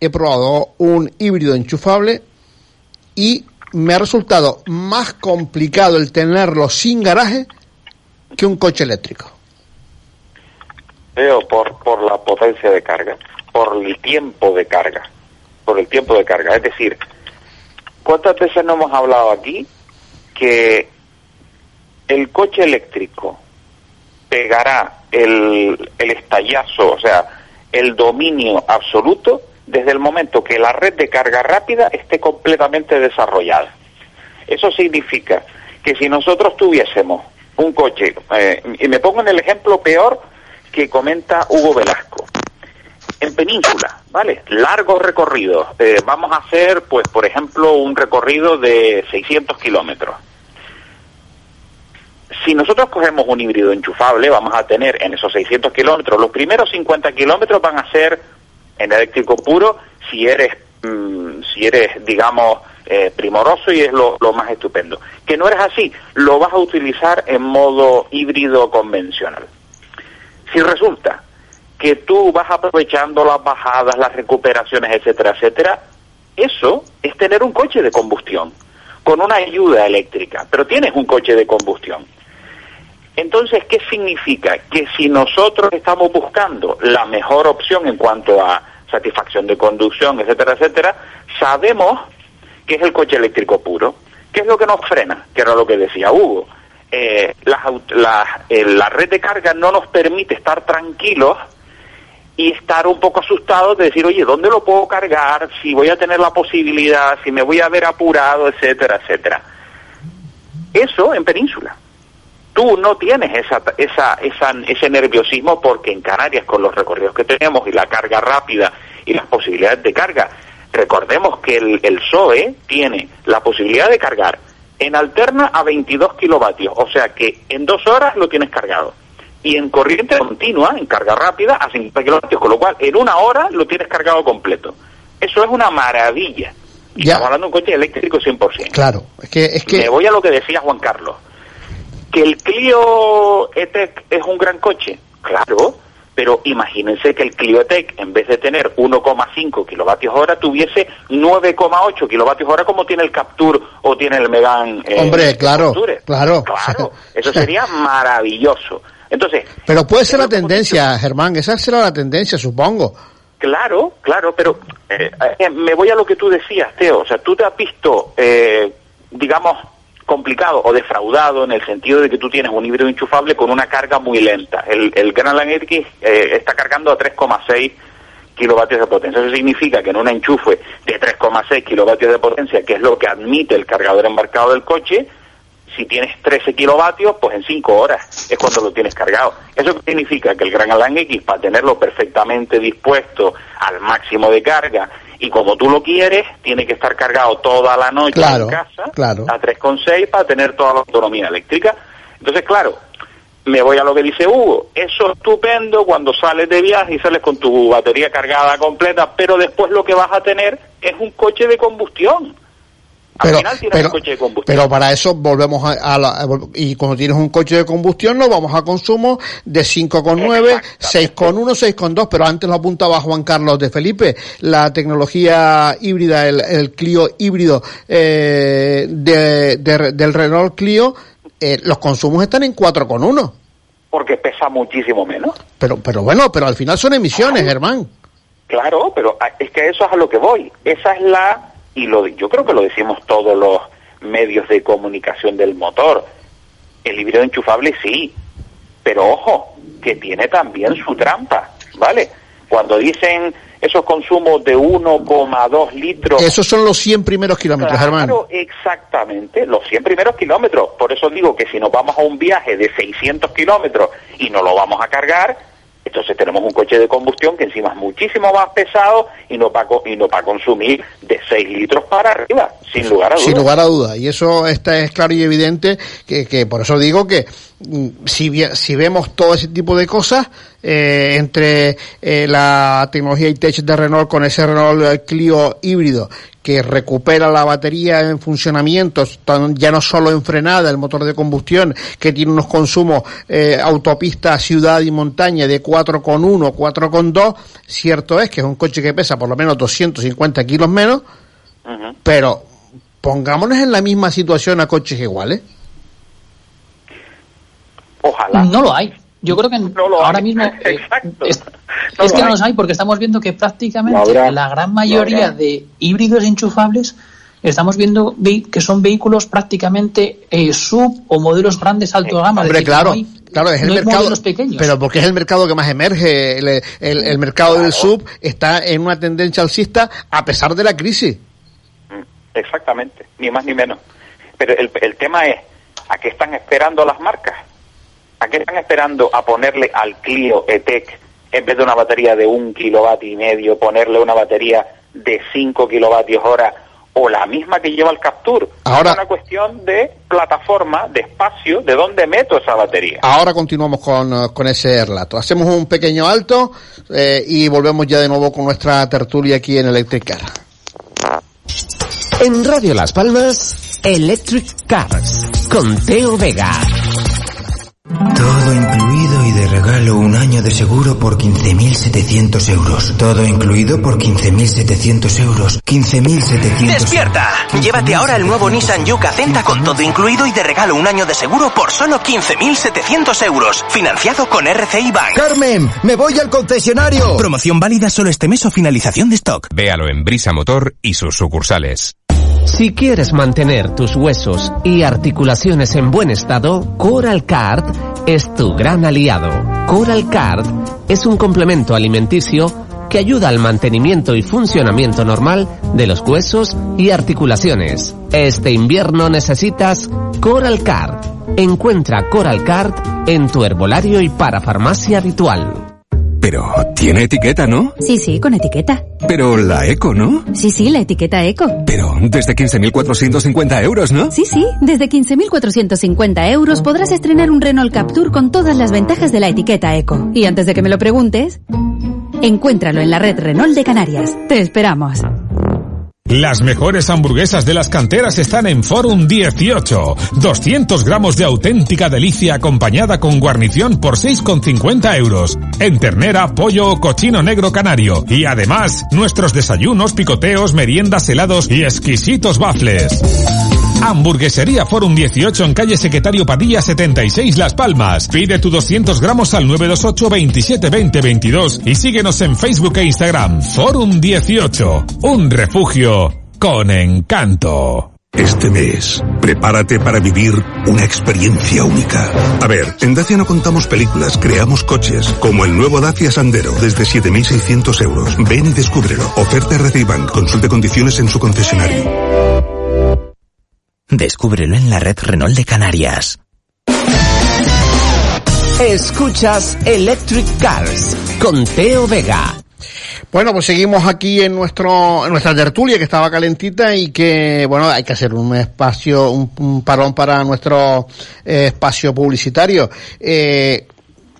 he probado un híbrido enchufable y me ha resultado más complicado el tenerlo sin garaje que un coche eléctrico por, por la potencia de carga, por el tiempo de carga, por el tiempo de carga. Es decir, ¿cuántas veces no hemos hablado aquí que el coche eléctrico pegará el, el estallazo, o sea, el dominio absoluto desde el momento que la red de carga rápida esté completamente desarrollada? Eso significa que si nosotros tuviésemos un coche, eh, y me pongo en el ejemplo peor, que comenta Hugo Velasco. En península, ¿vale? Largos recorridos. Eh, vamos a hacer, pues, por ejemplo, un recorrido de 600 kilómetros. Si nosotros cogemos un híbrido enchufable, vamos a tener en esos 600 kilómetros, los primeros 50 kilómetros van a ser en eléctrico puro, si eres, mmm, si eres, digamos, eh, primoroso y es lo más estupendo. Que no eres así, lo vas a utilizar en modo híbrido convencional. Si resulta que tú vas aprovechando las bajadas, las recuperaciones, etcétera, etcétera, eso es tener un coche de combustión con una ayuda eléctrica, pero tienes un coche de combustión. Entonces, ¿qué significa? Que si nosotros estamos buscando la mejor opción en cuanto a satisfacción de conducción, etcétera, etcétera, sabemos que es el coche eléctrico puro. ¿Qué es lo que nos frena? Que era lo que decía Hugo. Eh, la, eh, la red de carga no nos permite estar tranquilos y estar un poco asustados de decir, oye, ¿dónde lo puedo cargar? Si voy a tener la posibilidad, si me voy a ver apurado, etcétera, etcétera. Eso en península tú no tienes esa, esa, esa, ese nerviosismo porque en Canarias con los recorridos que tenemos y la carga rápida y las posibilidades de carga, recordemos que el, el SOE tiene la posibilidad de cargar en alterna a 22 kilovatios, o sea que en dos horas lo tienes cargado. Y en corriente continua, en carga rápida, a 50 kilovatios, con lo cual en una hora lo tienes cargado completo. Eso es una maravilla. Y estamos hablando de un coche eléctrico 100%. Claro, es que, es que... Me voy a lo que decía Juan Carlos que el Clio E-Tech es un gran coche, claro, pero imagínense que el Clio E-Tech, en vez de tener 1,5 kilovatios hora, tuviese 9,8 kilovatios hora como tiene el Capture o tiene el Megan. Eh, Hombre, claro, claro. Claro, eso sería maravilloso. Entonces. Pero puede ser la tendencia, Germán, esa será la tendencia, supongo. Claro, claro, pero eh, eh, me voy a lo que tú decías, Teo. O sea, tú te has visto, digamos, complicado o defraudado en el sentido de que tú tienes un híbrido enchufable con una carga muy lenta. El, el Grand X eh, está cargando a 3,6 kilovatios de potencia. Eso significa que en un enchufe de 3,6 kilovatios de potencia, que es lo que admite el cargador embarcado del coche, si tienes 13 kilovatios, pues en 5 horas es cuando lo tienes cargado. Eso significa que el Gran Alan X, para tenerlo perfectamente dispuesto al máximo de carga y como tú lo quieres, tiene que estar cargado toda la noche en casa claro. a 3,6 para tener toda la autonomía eléctrica. Entonces, claro, me voy a lo que dice Hugo. Eso es estupendo cuando sales de viaje y sales con tu batería cargada completa, pero después lo que vas a tener es un coche de combustión pero, pero, pero, para eso volvemos a, la, y cuando tienes un coche de combustión nos vamos a consumo de 5,9, 6,1, 6,2, pero antes lo apuntaba Juan Carlos de Felipe, la tecnología híbrida, el, Clio híbrido eh, de, del Renault Clio, eh, los consumos están en 4,1. Porque pesa muchísimo menos. Pero, pero bueno, pero al final son emisiones, Germán. Claro, pero es que eso es a lo que voy. Esa es la y lo, yo creo que lo decimos todos los medios de comunicación del motor. El híbrido enchufable sí, pero ojo, que tiene también su trampa, ¿vale? Cuando dicen esos consumos de 1,2 litros. Esos son los 100 primeros kilómetros, claro, hermano. Exactamente, los 100 primeros kilómetros. Por eso digo que si nos vamos a un viaje de 600 kilómetros y no lo vamos a cargar, entonces tenemos un coche de combustión que encima es muchísimo más pesado y no para y no para consumir de 6 litros para arriba, sin lugar a dudas. Sin lugar a dudas. Y eso está es claro y evidente que, que por eso digo que si, si vemos todo ese tipo de cosas, eh, entre eh, la tecnología iTech de Renault con ese Renault Clio híbrido que recupera la batería en funcionamiento, ya no solo en frenada, el motor de combustión, que tiene unos consumos eh, autopista, ciudad y montaña de 4,1, 4,2, cierto es que es un coche que pesa por lo menos 250 kilos menos, pero pongámonos en la misma situación a coches iguales. Ojalá. No lo hay. Yo creo que ahora mismo eh, es, que no los hay porque estamos viendo que prácticamente la gran mayoría de híbridos enchufables estamos viendo que son vehículos prácticamente eh, sub o modelos grandes alto gama. Hombre, claro, claro, es el mercado, pero porque es el mercado que más emerge, el, el, mercado del sub está en una tendencia alcista a pesar de la crisis. Mm, exactamente, ni más ni menos. Pero el, el tema es, ¿a qué están esperando las marcas? ¿A qué están esperando a ponerle al Clio E-Tech, en vez de una batería de un kilovatio y medio, ponerle una batería de 5 kilovatios hora o la misma que lleva el Capture? Ahora, es una cuestión de plataforma, de espacio, de dónde meto esa batería. Ahora continuamos con, eh, con ese relato. Hacemos un pequeño alto eh, y volvemos ya de nuevo con nuestra tertulia aquí en Electric Car. En Radio Las Palmas, Electric Cars, con Teo Vega. Regalo un año de seguro por 15.700 euros. Todo incluido por 15.700 euros. 15.700 ¡Despierta! Llévate ahora el nuevo Nissan Juke Acenta con todo incluido y de regalo un año de seguro por solo 15.700 euros. Financiado con RCI Bank. ¡Carmen! ¡Me voy al concesionario! Promoción válida solo este mes o finalización de stock. Véalo en Brisa Motor y sus sucursales. Si quieres mantener tus huesos y articulaciones en buen estado, Coral Card es tu gran aliado. Coral Card es un complemento alimenticio que ayuda al mantenimiento y funcionamiento normal de los huesos y articulaciones. Este invierno necesitas Coral Card. Encuentra Coral Card en tu herbolario y parafarmacia habitual. Pero tiene etiqueta, ¿no? Sí, sí, con etiqueta. Pero la eco, ¿no? Sí, sí, la etiqueta eco. Pero desde 15.450 euros, ¿no? Sí, sí, desde 15.450 euros podrás estrenar un Renault Captur con todas las ventajas de la etiqueta eco. Y antes de que me lo preguntes, encuéntralo en la red Renault de Canarias. Te esperamos. Las mejores hamburguesas de las canteras están en Forum 18. 200 gramos de auténtica delicia acompañada con guarnición por 6,50 euros. En ternera, pollo o cochino negro canario. Y además, nuestros desayunos, picoteos, meriendas, helados y exquisitos bafles. Hamburguesería Forum 18 en calle Secretario Padilla 76 Las Palmas. Pide tu 200 gramos al 928 27 20 22 y síguenos en Facebook e Instagram. Forum 18. Un refugio con encanto. Este mes, prepárate para vivir una experiencia única. A ver, en Dacia no contamos películas, creamos coches, como el nuevo Dacia Sandero, desde 7.600 euros. Ven y descúbrelo. Oferta Bank. Consulte condiciones en su concesionario. Descúbrelo en la red Renault de Canarias. Escuchas Electric Cars con Teo Vega. Bueno, pues seguimos aquí en nuestro en nuestra tertulia que estaba calentita y que bueno hay que hacer un espacio un, un parón para nuestro eh, espacio publicitario. Eh,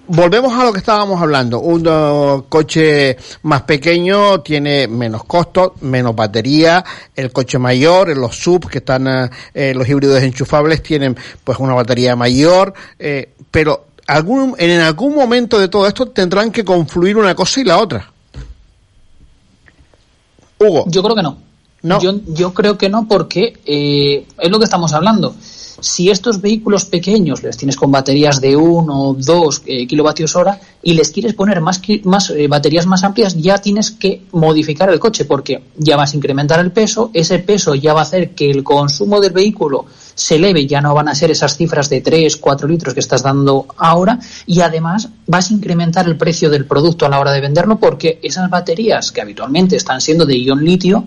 volvemos a lo que estábamos hablando. Un uh, coche más pequeño tiene menos costos, menos batería. El coche mayor, los sub que están, uh, eh, los híbridos enchufables tienen pues una batería mayor, eh, pero algún, en algún momento de todo esto tendrán que confluir una cosa y la otra. Hugo. Yo creo que no. No. Yo, yo creo que no porque eh, es lo que estamos hablando. Si estos vehículos pequeños les tienes con baterías de 1 o 2 eh, kilovatios hora y les quieres poner más, más eh, baterías más amplias, ya tienes que modificar el coche porque ya vas a incrementar el peso, ese peso ya va a hacer que el consumo del vehículo se eleve, ya no van a ser esas cifras de 3, 4 litros que estás dando ahora y además vas a incrementar el precio del producto a la hora de venderlo porque esas baterías que habitualmente están siendo de ion litio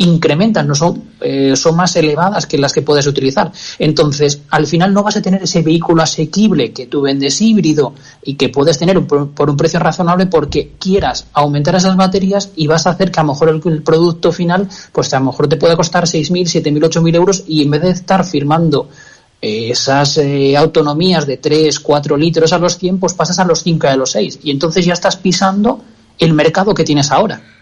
incrementan, no son, eh, son más elevadas que las que puedes utilizar. Entonces, al final no vas a tener ese vehículo asequible que tú vendes híbrido y que puedes tener por un precio razonable porque quieras aumentar esas baterías y vas a hacer que a lo mejor el, el producto final, pues a lo mejor te puede costar 6.000, 7.000, 8.000 euros y en vez de estar firmando eh, esas eh, autonomías de 3, 4 litros a los 100, pues pasas a los 5 y a los 6 y entonces ya estás pisando el mercado que tienes ahora.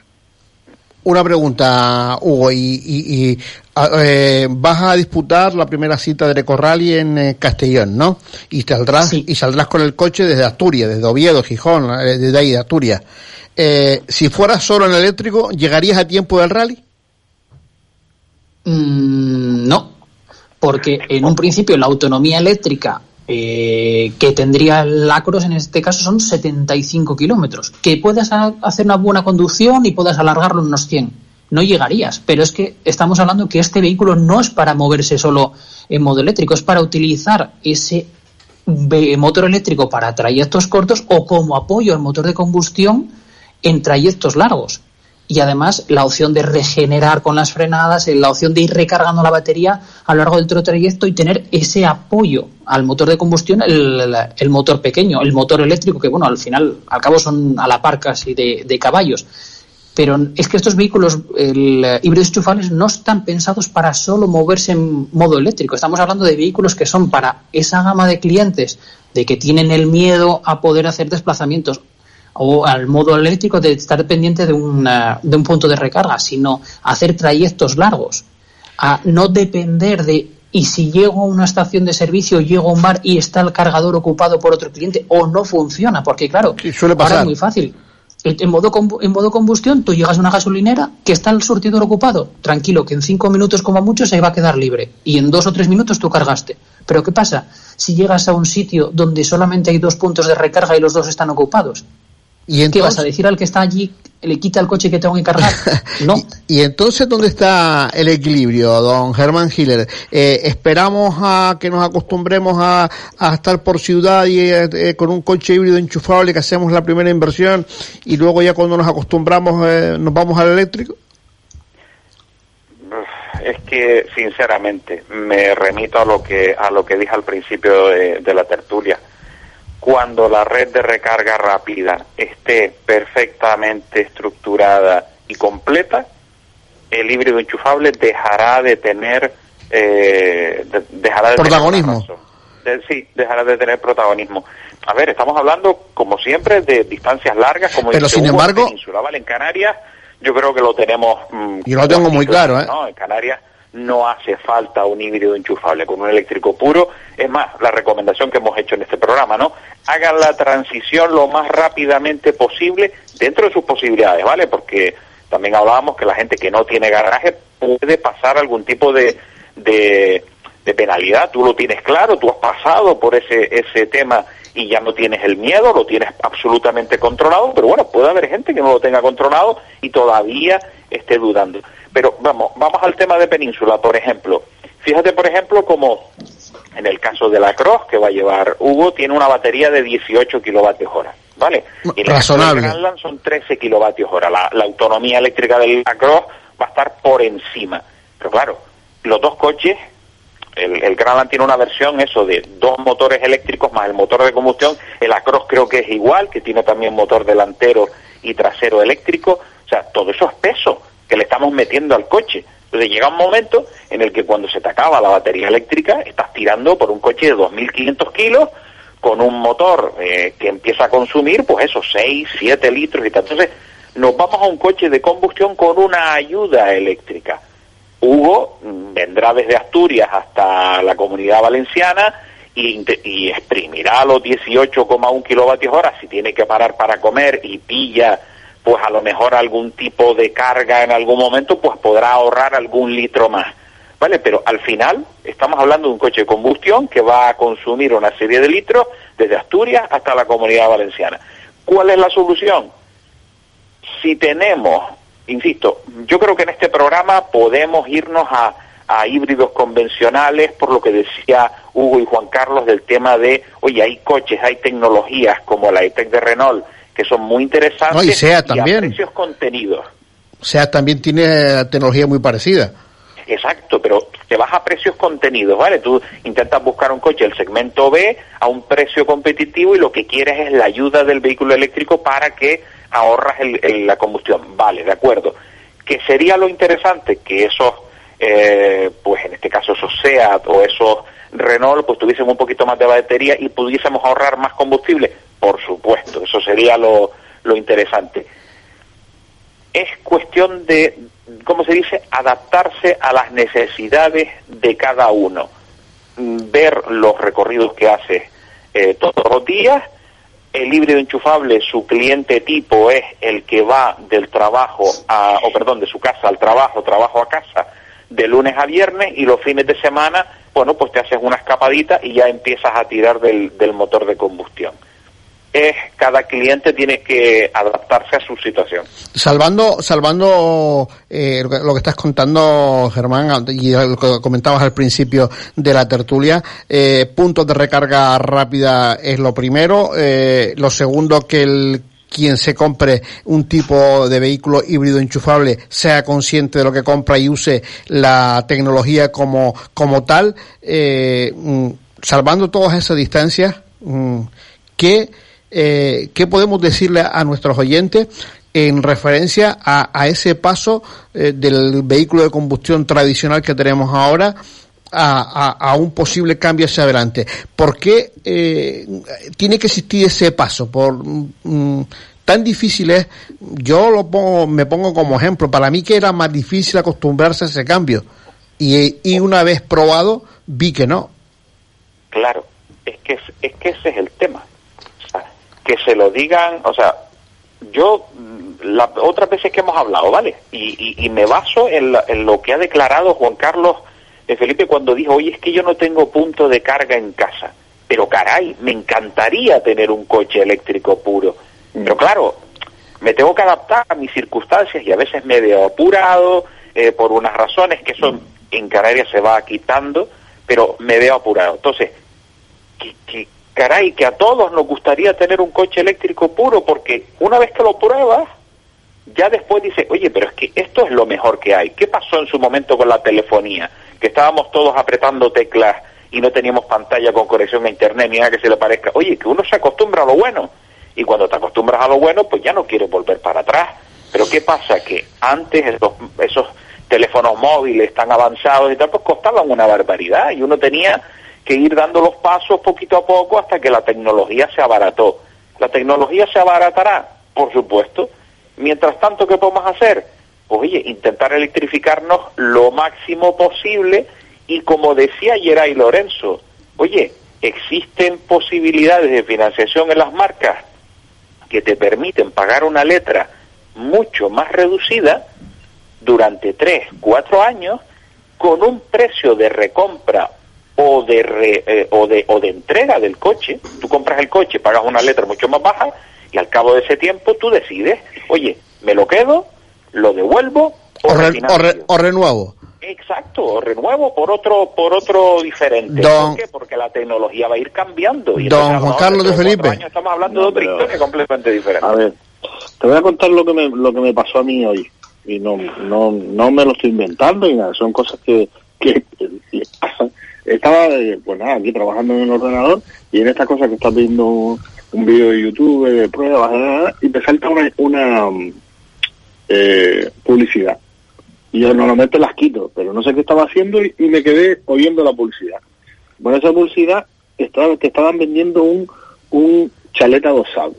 Una pregunta, Hugo, y, y- y, a- eh, vas a disputar la primera cita de Eco Rally en eh, Castellón, ¿no? Y saldrás y saldrás con el coche desde Asturias, desde Oviedo, Gijón, eh, desde ahí de Asturias. Eh, si fueras solo en eléctrico, ¿llegarías a tiempo del rally? Mm, no, porque en un principio la autonomía eléctrica eh, que tendría el Acros en este caso son 75 kilómetros. Que puedas hacer una buena conducción y puedas alargarlo unos 100. No llegarías, pero es que estamos hablando que este vehículo no es para moverse solo en modo eléctrico, es para utilizar ese motor eléctrico para trayectos cortos o como apoyo al motor de combustión en trayectos largos. Y además la opción de regenerar con las frenadas, eh, la opción de ir recargando la batería a lo largo del trayecto y tener ese apoyo al motor de combustión, el, motor pequeño, el motor eléctrico, que bueno, al final, al cabo son a la par casi de, caballos. Pero es que estos vehículos el, híbridos enchufables no están pensados para solo moverse en modo eléctrico. Estamos hablando de vehículos que son para esa gama de clientes de que tienen el miedo a poder hacer desplazamientos o al modo eléctrico de estar pendiente de, una- de un punto de recarga, sino hacer trayectos largos, a no depender de y si llego a una estación de servicio, llego a un bar y está el cargador ocupado por otro cliente o no funciona, porque claro, suele pasar. ahora es muy fácil. En modo, en modo combustión, tú llegas a una gasolinera que está el surtidor ocupado. Tranquilo, que en cinco minutos como mucho se va a quedar libre. Y en dos o tres minutos tú cargaste. Pero ¿qué pasa? Si llegas a un sitio donde solamente hay dos puntos de recarga y los dos están ocupados, ¿Y ¿qué vas a decir al que está allí? Le quita el coche que tengo que cargar. No. ¿Y entonces dónde está el equilibrio, don Germán Hiller? Eh, ¿Esperamos a que nos acostumbremos a, a estar por ciudad y eh, con un coche híbrido enchufable que hacemos la primera inversión y luego ya cuando nos acostumbramos eh, nos vamos al eléctrico? Es que sinceramente me remito a lo que a lo que dije al principio de, de la tertulia cuando la red de recarga rápida esté perfectamente estructurada y completa, el híbrido enchufable dejará de tener eh, de, dejará de protagonismo. Tener, de, sí, dejará de tener protagonismo. A ver, estamos hablando, como siempre, de distancias largas, como Pero sin embargo, en Canarias, yo creo que lo tenemos. Mmm, yo lo tengo muy claro, ¿eh? ¿no? En Canarias no hace falta un híbrido enchufable con un eléctrico puro. Es más, la recomendación que hemos hecho en este programa, ¿no? Hagan la transición lo más rápidamente posible dentro de sus posibilidades, ¿vale? Porque también hablábamos que la gente que no tiene garaje puede pasar algún tipo de, de, penalidad. Tú lo tienes claro, tú has pasado por ese, ese tema y ya no tienes el miedo, lo tienes absolutamente controlado, pero bueno, puede haber gente que no lo tenga controlado y todavía esté dudando. Pero vamos, vamos al tema de Península, por ejemplo. Fíjate, por ejemplo, como en el caso de la Cross que va a llevar Hugo, tiene una batería de 18 kilovatios hora, ¿vale? Y en Razonable. el caso de Granland son 13 kilovatios hora. La, la autonomía eléctrica de la Cross va a estar por encima. Pero claro, los dos coches el, el tiene una versión, eso, de dos motores eléctricos más el motor de combustión. El Across creo que es igual, que tiene también motor delantero y trasero eléctrico. O sea, todo eso es peso que le estamos metiendo al coche. Entonces llega un momento en el que cuando se te acaba la batería eléctrica, estás tirando por un coche de 2.500 kilos con un motor eh, que empieza a consumir, pues eso, 6, 7 litros y tal. Entonces nos vamos a un coche de combustión con una ayuda eléctrica. Hugo vendrá desde Asturias hasta la comunidad valenciana y, y exprimirá los 18,1 kilovatios hora si tiene que parar para comer y pilla pues a lo mejor algún tipo de carga en algún momento pues podrá ahorrar algún litro más. ¿Vale? Pero al final estamos hablando de un coche de combustión que va a consumir una serie de litros desde Asturias hasta la comunidad valenciana. ¿Cuál es la solución? Si tenemos insisto, yo creo que en este programa podemos irnos a, a, híbridos convencionales, por lo que decía Hugo y Juan Carlos del tema de, oye, hay coches, hay tecnologías como la E-Tech de Renault que son muy interesantes no, y, sea también. a precios contenidos. SEA también tiene tecnología muy parecida. Exacto, pero te vas a precios contenidos, ¿vale? Tú intentas buscar un coche del segmento B a un precio competitivo y lo que quieres es la ayuda del vehículo eléctrico para que ahorras el, el, la combustión. Vale, de acuerdo. ¿Qué sería lo interesante? Que esos, eh, pues en este caso esos SEAT o esos Renault, pues tuviesen un poquito más de batería y pudiésemos ahorrar más combustible. Por supuesto, eso sería lo, lo interesante. Es cuestión de, ¿cómo se dice?, adaptarse a las necesidades de cada uno. Ver los recorridos que hace eh, todos los días el híbrido enchufable, su cliente tipo es el que va del trabajo a, o perdón, de su casa al trabajo, trabajo a casa, de lunes a viernes y los fines de semana, bueno, pues te haces una escapadita y ya empiezas a tirar del, del motor de combustión. Es, cada cliente tiene que adaptarse a su situación. Salvando, salvando eh, lo, que, estás contando, Germán, y lo que comentabas al principio de la tertulia, eh, puntos de recarga rápida es lo primero, eh, lo segundo que el quien se compre un tipo de vehículo híbrido enchufable sea consciente de lo que compra y use la tecnología como, como tal, eh, salvando todas esas distancias, que eh, ¿qué podemos decirle a nuestros oyentes en referencia a, a ese paso eh, del vehículo de combustión tradicional que tenemos ahora a, a, un posible cambio hacia adelante? ¿Por qué eh, tiene que existir ese paso? Por mm, tan difícil es, yo lo pongo, me pongo como ejemplo, para mí que era más difícil acostumbrarse a ese cambio y, y una vez probado vi que no. Claro, es que, es que ese es el tema. Que se lo digan, o sea, yo, mm, la, otras veces que hemos hablado, ¿vale? Y, y, y me baso en, la- en lo que ha declarado Juan Carlos de Felipe cuando dijo, oye, es que yo no tengo punto de carga en casa. Pero caray, me encantaría tener un coche eléctrico puro. Pero claro, me tengo que adaptar a mis circunstancias y a veces me veo apurado eh, por unas razones que eso en Canarias se va quitando, pero me veo apurado. Entonces, que, que, caray, que a todos nos gustaría tener un coche eléctrico puro porque una vez que lo pruebas, ya después dice, oye, pero es que esto es lo mejor que hay. ¿Qué pasó en su momento con la telefonía? Que estábamos todos apretando teclas y no teníamos pantalla con conexión a internet ni nada que se le parezca. Oye, que uno se acostumbra a lo bueno y cuando te acostumbras a lo bueno, pues ya no quieres volver para atrás. Pero ¿qué pasa? Que antes esos, esos teléfonos móviles tan avanzados y tal, pues costaban una barbaridad y uno tenía que ir dando los pasos poquito a poco hasta que la tecnología se abarató. ¿La tecnología se abaratará? Por supuesto. Mientras tanto, ¿qué podemos hacer? Pues oye, intentar electrificarnos lo máximo posible y como decía Geray Lorenzo, oye, existen posibilidades de financiación en las marcas que te permiten pagar una letra mucho más reducida durante tres, cuatro años con un precio de recompra o de, re- eh, o de o de entrega del coche. Tú compras el coche, pagas una letra mucho más baja y al cabo de ese tiempo tú decides, oye, me lo quedo, lo devuelvo o, O, re- o re- o renuevo. Exacto, o renuevo por otro por otro diferente. Don- ¿Por qué? Porque la tecnología va a ir cambiando. Y Don Juan Carlos de Felipe. años estamos hablando de otra pero- historia completamente diferente. A ver, te voy a contar lo que me, lo que me pasó a mí hoy. Y no, no, no me lo estoy inventando ni nada, son cosas que, que le pasan. Estaba, eh, pues aquí trabajando en el ordenador y en estas cosas que estás viendo un, vídeo de YouTube de pruebas y te salta una, una mm, eh, publicidad. Y yo normalmente las quito, pero no sé qué estaba haciendo y, me quedé oyendo la publicidad. Bueno, esa publicidad estaba, te estaban vendiendo un, un chalet adosado.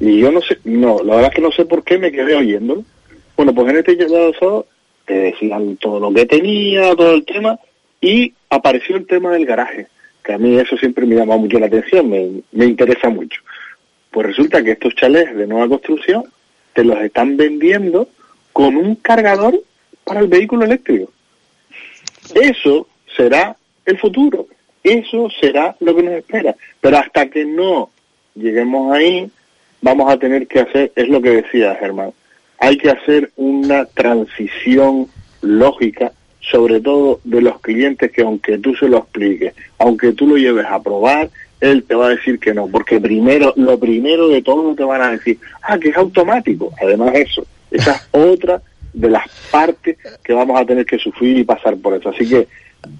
Y yo no sé, no, la verdad es que no sé por qué me quedé oyéndolo. Bueno, pues en este chalet adosado te decían todo lo que tenía, todo el tema, y apareció el tema del garaje, que a mí eso siempre me llama mucho la atención, me, me interesa mucho. Pues resulta que estos chalets de nueva construcción te los están vendiendo con un cargador para el vehículo eléctrico. Eso será el futuro, eso será lo que nos espera. Pero hasta que no lleguemos ahí, vamos a tener que hacer, es lo que decía Germán, hay que hacer una transición lógica, sobre todo de los clientes que aunque tú se lo expliques, aunque tú lo lleves a probar, él te va a decir que no, porque primero, lo primero de todo te van a decir, ah, que es automático. Además eso, esa es otra de las partes que vamos a tener que sufrir y pasar por eso. Así que,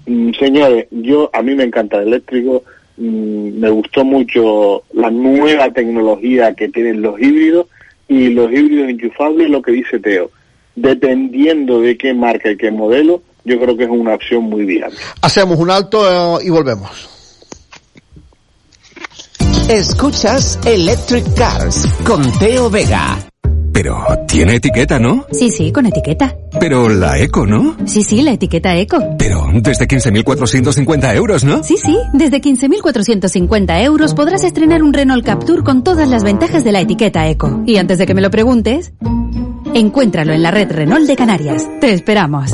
mm, señores, yo a mí me encanta el eléctrico, mm, me gustó mucho la nueva tecnología que tienen los híbridos y los híbridos enchufables, lo que dice Teo. Dependiendo de qué marca y qué modelo, yo creo que es una opción muy viable. Hacemos un alto eh, y volvemos. Escuchas Electric Cars con Teo Vega. Pero tiene etiqueta, ¿no? Sí, sí, con etiqueta. Pero la eco, ¿no? Sí, sí, la etiqueta eco. Pero desde 15.450 euros, ¿no? Sí, sí, desde 15.450 euros podrás estrenar un Renault Captur con todas las ventajas de la etiqueta eco. Y antes de que me lo preguntes, encuéntralo en la red Renault de Canarias. Te esperamos.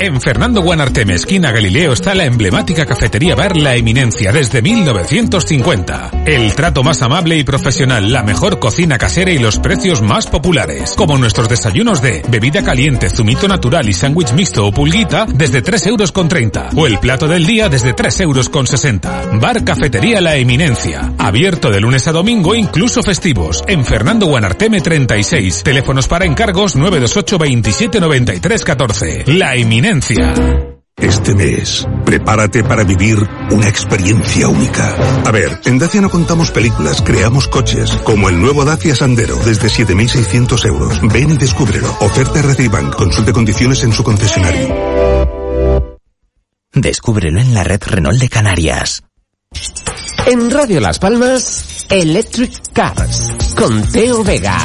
En Fernando Guanarteme, esquina Galileo, está la emblemática cafetería Bar La Eminencia desde 1950. El trato más amable y profesional, la mejor cocina casera y los precios más populares. Como nuestros desayunos de bebida caliente, zumito natural y sándwich mixto o pulguita desde 3 euros con 30. O el plato del día desde 3 euros con 60. Bar Cafetería La Eminencia. Abierto de lunes a domingo, incluso festivos. En Fernando Guanarteme 36. Teléfonos para encargos 928 27 93 14. La Eminencia. Este mes, prepárate para vivir una experiencia única. A ver, en Dacia no contamos películas, creamos coches, como el nuevo Dacia Sandero, desde 7.600 euros. Ven y descúbrelo. Oferta Bank, consulte condiciones en su concesionario. Descúbrelo en la red Renault de Canarias. En Radio Las Palmas, Electric Cars con Teo Vega.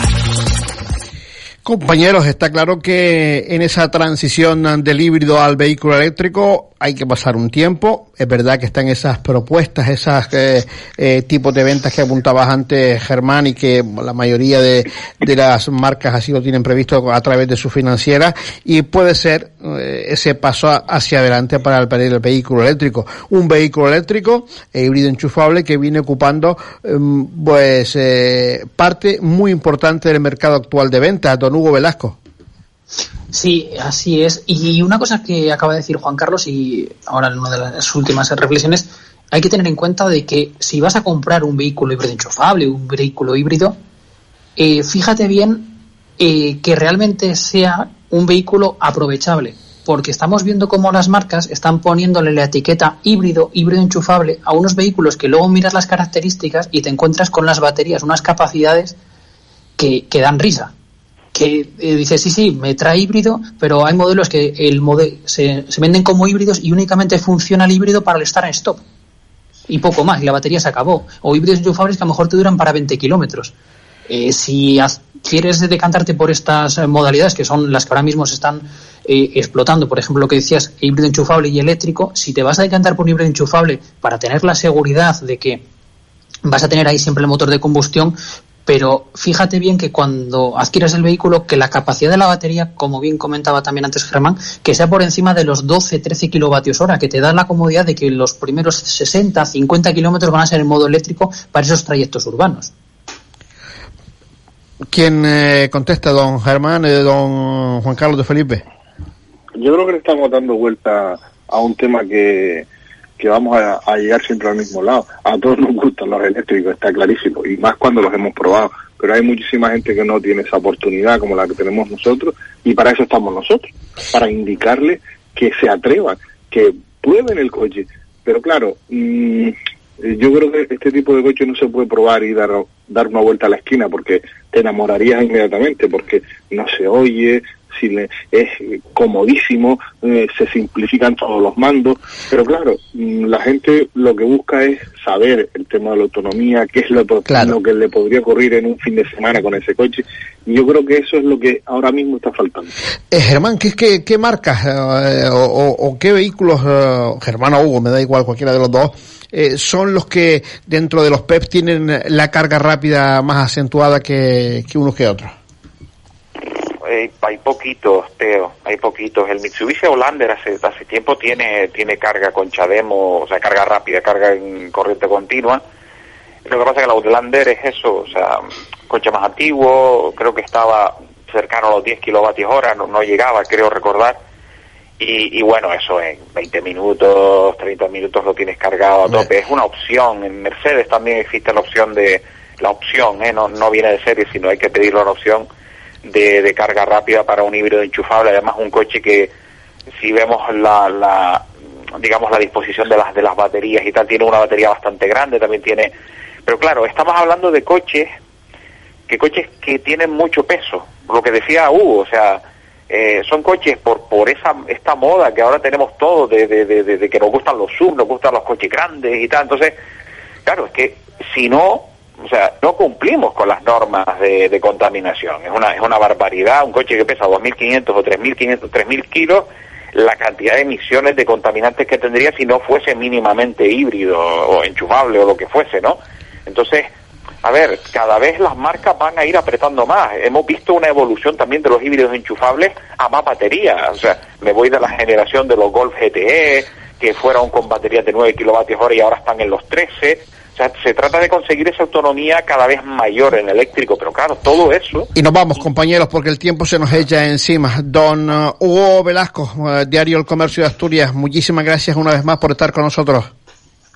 Compañeros, está claro que en esa transición del híbrido al vehículo eléctrico hay que pasar un tiempo. Es verdad que están esas propuestas, esos eh, eh, tipos de ventas que apuntabas antes, Germán, y que la mayoría de, de, las marcas así lo tienen previsto a través de su financiera. Y puede ser eh, ese paso hacia adelante para el, el vehículo eléctrico. Un vehículo eléctrico híbrido enchufable que viene ocupando em, pues parte muy importante del mercado actual de ventas. Don Hugo Velasco. Sí, así es. Y una cosa que acaba de decir Juan Carlos y ahora en una de las últimas reflexiones, hay que tener en cuenta de que si vas a comprar un vehículo híbrido enchufable, un vehículo híbrido, eh, fíjate bien eh, que realmente sea un vehículo aprovechable, porque estamos viendo cómo las marcas están poniéndole la etiqueta híbrido, híbrido enchufable a unos vehículos que luego miras las características y te encuentras con las baterías unas capacidades que dan risa que eh, dice, sí, sí, me trae híbrido, pero hay modelos que el modelo se, se, venden como híbridos y únicamente funciona el híbrido para el start en stop. Y poco más, y la batería se acabó. O híbridos enchufables que a lo mejor te duran para 20 kilómetros. Eh, si quieres decantarte por estas eh, modalidades, que son las que ahora mismo se están eh, explotando, por ejemplo, lo que decías, híbrido enchufable y eléctrico, si te vas a decantar por un híbrido enchufable para tener la seguridad de que vas a tener ahí siempre el motor de combustión, pero fíjate bien que cuando adquieres el vehículo, que la capacidad de la batería, como bien comentaba también antes Germán, que sea por encima de los 12-13 kilovatios hora, que te da la comodidad de que los primeros 60, 50 kilómetros van a ser en modo eléctrico para esos trayectos urbanos. ¿Quién eh, contesta, don Germán, eh, don Juan Carlos de Felipe? Yo creo que le estamos dando vuelta a un tema que, que vamos a, llegar siempre al mismo lado. A todos nos gustan los eléctricos, está clarísimo, y más cuando los hemos probado. Pero hay muchísima gente que no tiene esa oportunidad como la que tenemos nosotros, y para eso estamos nosotros, para indicarle que se atrevan, que prueben el coche. Pero claro, mmm, yo creo que este tipo de coche no se puede probar y dar, dar una vuelta a la esquina porque te enamorarías inmediatamente, porque no se oye, si le, es comodísimo, eh, se simplifican todos los mandos, pero claro, la gente lo que busca es saber el tema de la autonomía, qué es lo, claro. lo que le podría ocurrir en un fin de semana con ese coche, y yo creo que eso es lo que ahora mismo está faltando. Eh, Germán, ¿qué, qué, qué marcas eh, o, o, o, qué vehículos, eh, Germán o Hugo, me da igual cualquiera de los dos, eh, son los que dentro de los PEP tienen la carga rápida más acentuada que, que unos que otros? Eh, hay poquitos, Teo, hay poquitos. El Mitsubishi Outlander hace, hace tiempo tiene, tiene carga con Chademo, o sea, carga rápida, carga en corriente continua. Lo que pasa es que el Outlander es eso, o sea, coche más antiguo, creo que estaba cercano a los 10 kilovatios hora, no, no llegaba, creo recordar y, y, bueno, eso en 20 minutos, 30 minutos lo tienes cargado a tope. Es una opción. En Mercedes también existe la opción de, la opción, ¿eh? no, no viene de serie, sino hay que pedirle una opción de, carga rápida para un híbrido enchufable. Además, un coche que, si vemos la, la digamos, la disposición de las, de las baterías y tal, tiene una batería bastante grande, también tiene... Pero claro, estamos hablando de coches, que coches que tienen mucho peso. Lo que decía Hugo, o sea, eh, son coches por por esa esta moda que ahora tenemos todos de, de, de, de, que nos gustan los sub, nos gustan los coches grandes y tal. Entonces, claro, es que si no, o sea, no cumplimos con las normas de, de contaminación. Es una, es una barbaridad. Un coche que pesa 2.500 o 3.500, 3.000 kilos, la cantidad de emisiones de contaminantes que tendría si no fuese mínimamente híbrido o enchufable o lo que fuese, ¿no? Entonces, a ver, cada vez las marcas van a ir apretando más. Hemos visto una evolución también de los híbridos enchufables a más batería. O sea, me voy de la generación de los Golf GTE, que fueron con baterías de 9 kilovatios hora y ahora están en los 13. O sea, se trata de conseguir esa autonomía cada vez mayor en eléctrico, pero claro, todo eso... Y nos vamos, compañeros, porque el tiempo se nos echa encima. Don uh, Hugo Velasco, uh, Diario El Comercio de Asturias, muchísimas gracias una vez más por estar con nosotros.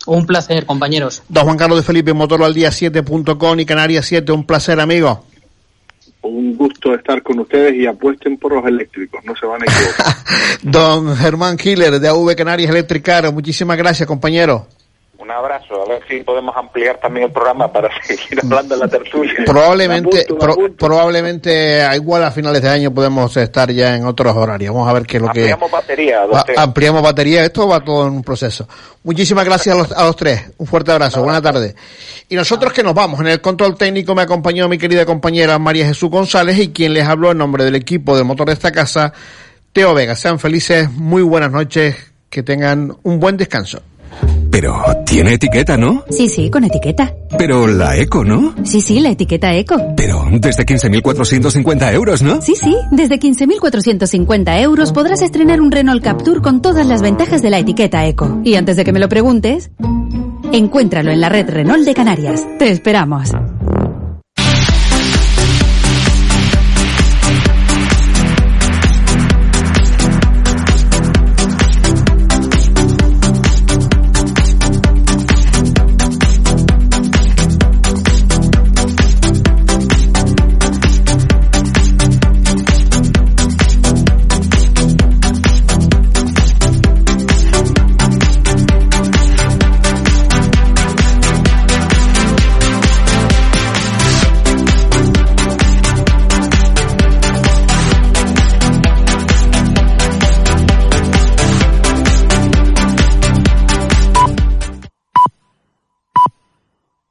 Un placer, compañeros. Don Juan Carlos de Felipe, motor al día 7.com y Canarias 7, un placer, amigo. Un gusto estar con ustedes y apuesten por los eléctricos, no se van a equivocar. Don Germán Killer de AV Canarias Electricar, muchísimas gracias, compañero. Un abrazo. A ver si podemos ampliar también el programa para seguir hablando en la tertulia. Probablemente, Me apunto, me pro- apunto. probablemente igual a finales de año podemos estar ya en otros horarios. Vamos a ver qué es lo que Ampliamos batería, don a- Teo. ampliamos batería. Esto va todo en un proceso. Muchísimas gracias a los, a los tres. Un fuerte abrazo. Buenas tardes. Y nosotros que nos vamos. En el control técnico me acompañó mi querida compañera María Jesús González y quien les habló en nombre del equipo del motor de esta casa, Teo Vega. Sean felices, muy buenas noches, que tengan un buen descanso. Pero tiene etiqueta, ¿no? Sí, sí, con etiqueta. Pero la eco, ¿no? Sí, sí, la etiqueta eco. Pero desde 15.450 euros, ¿no? Sí, sí, desde 15.450 euros podrás estrenar un Renault Captur con todas las ventajas de la etiqueta eco. Y antes de que me lo preguntes, encuéntralo en la red Renault de Canarias. Te esperamos.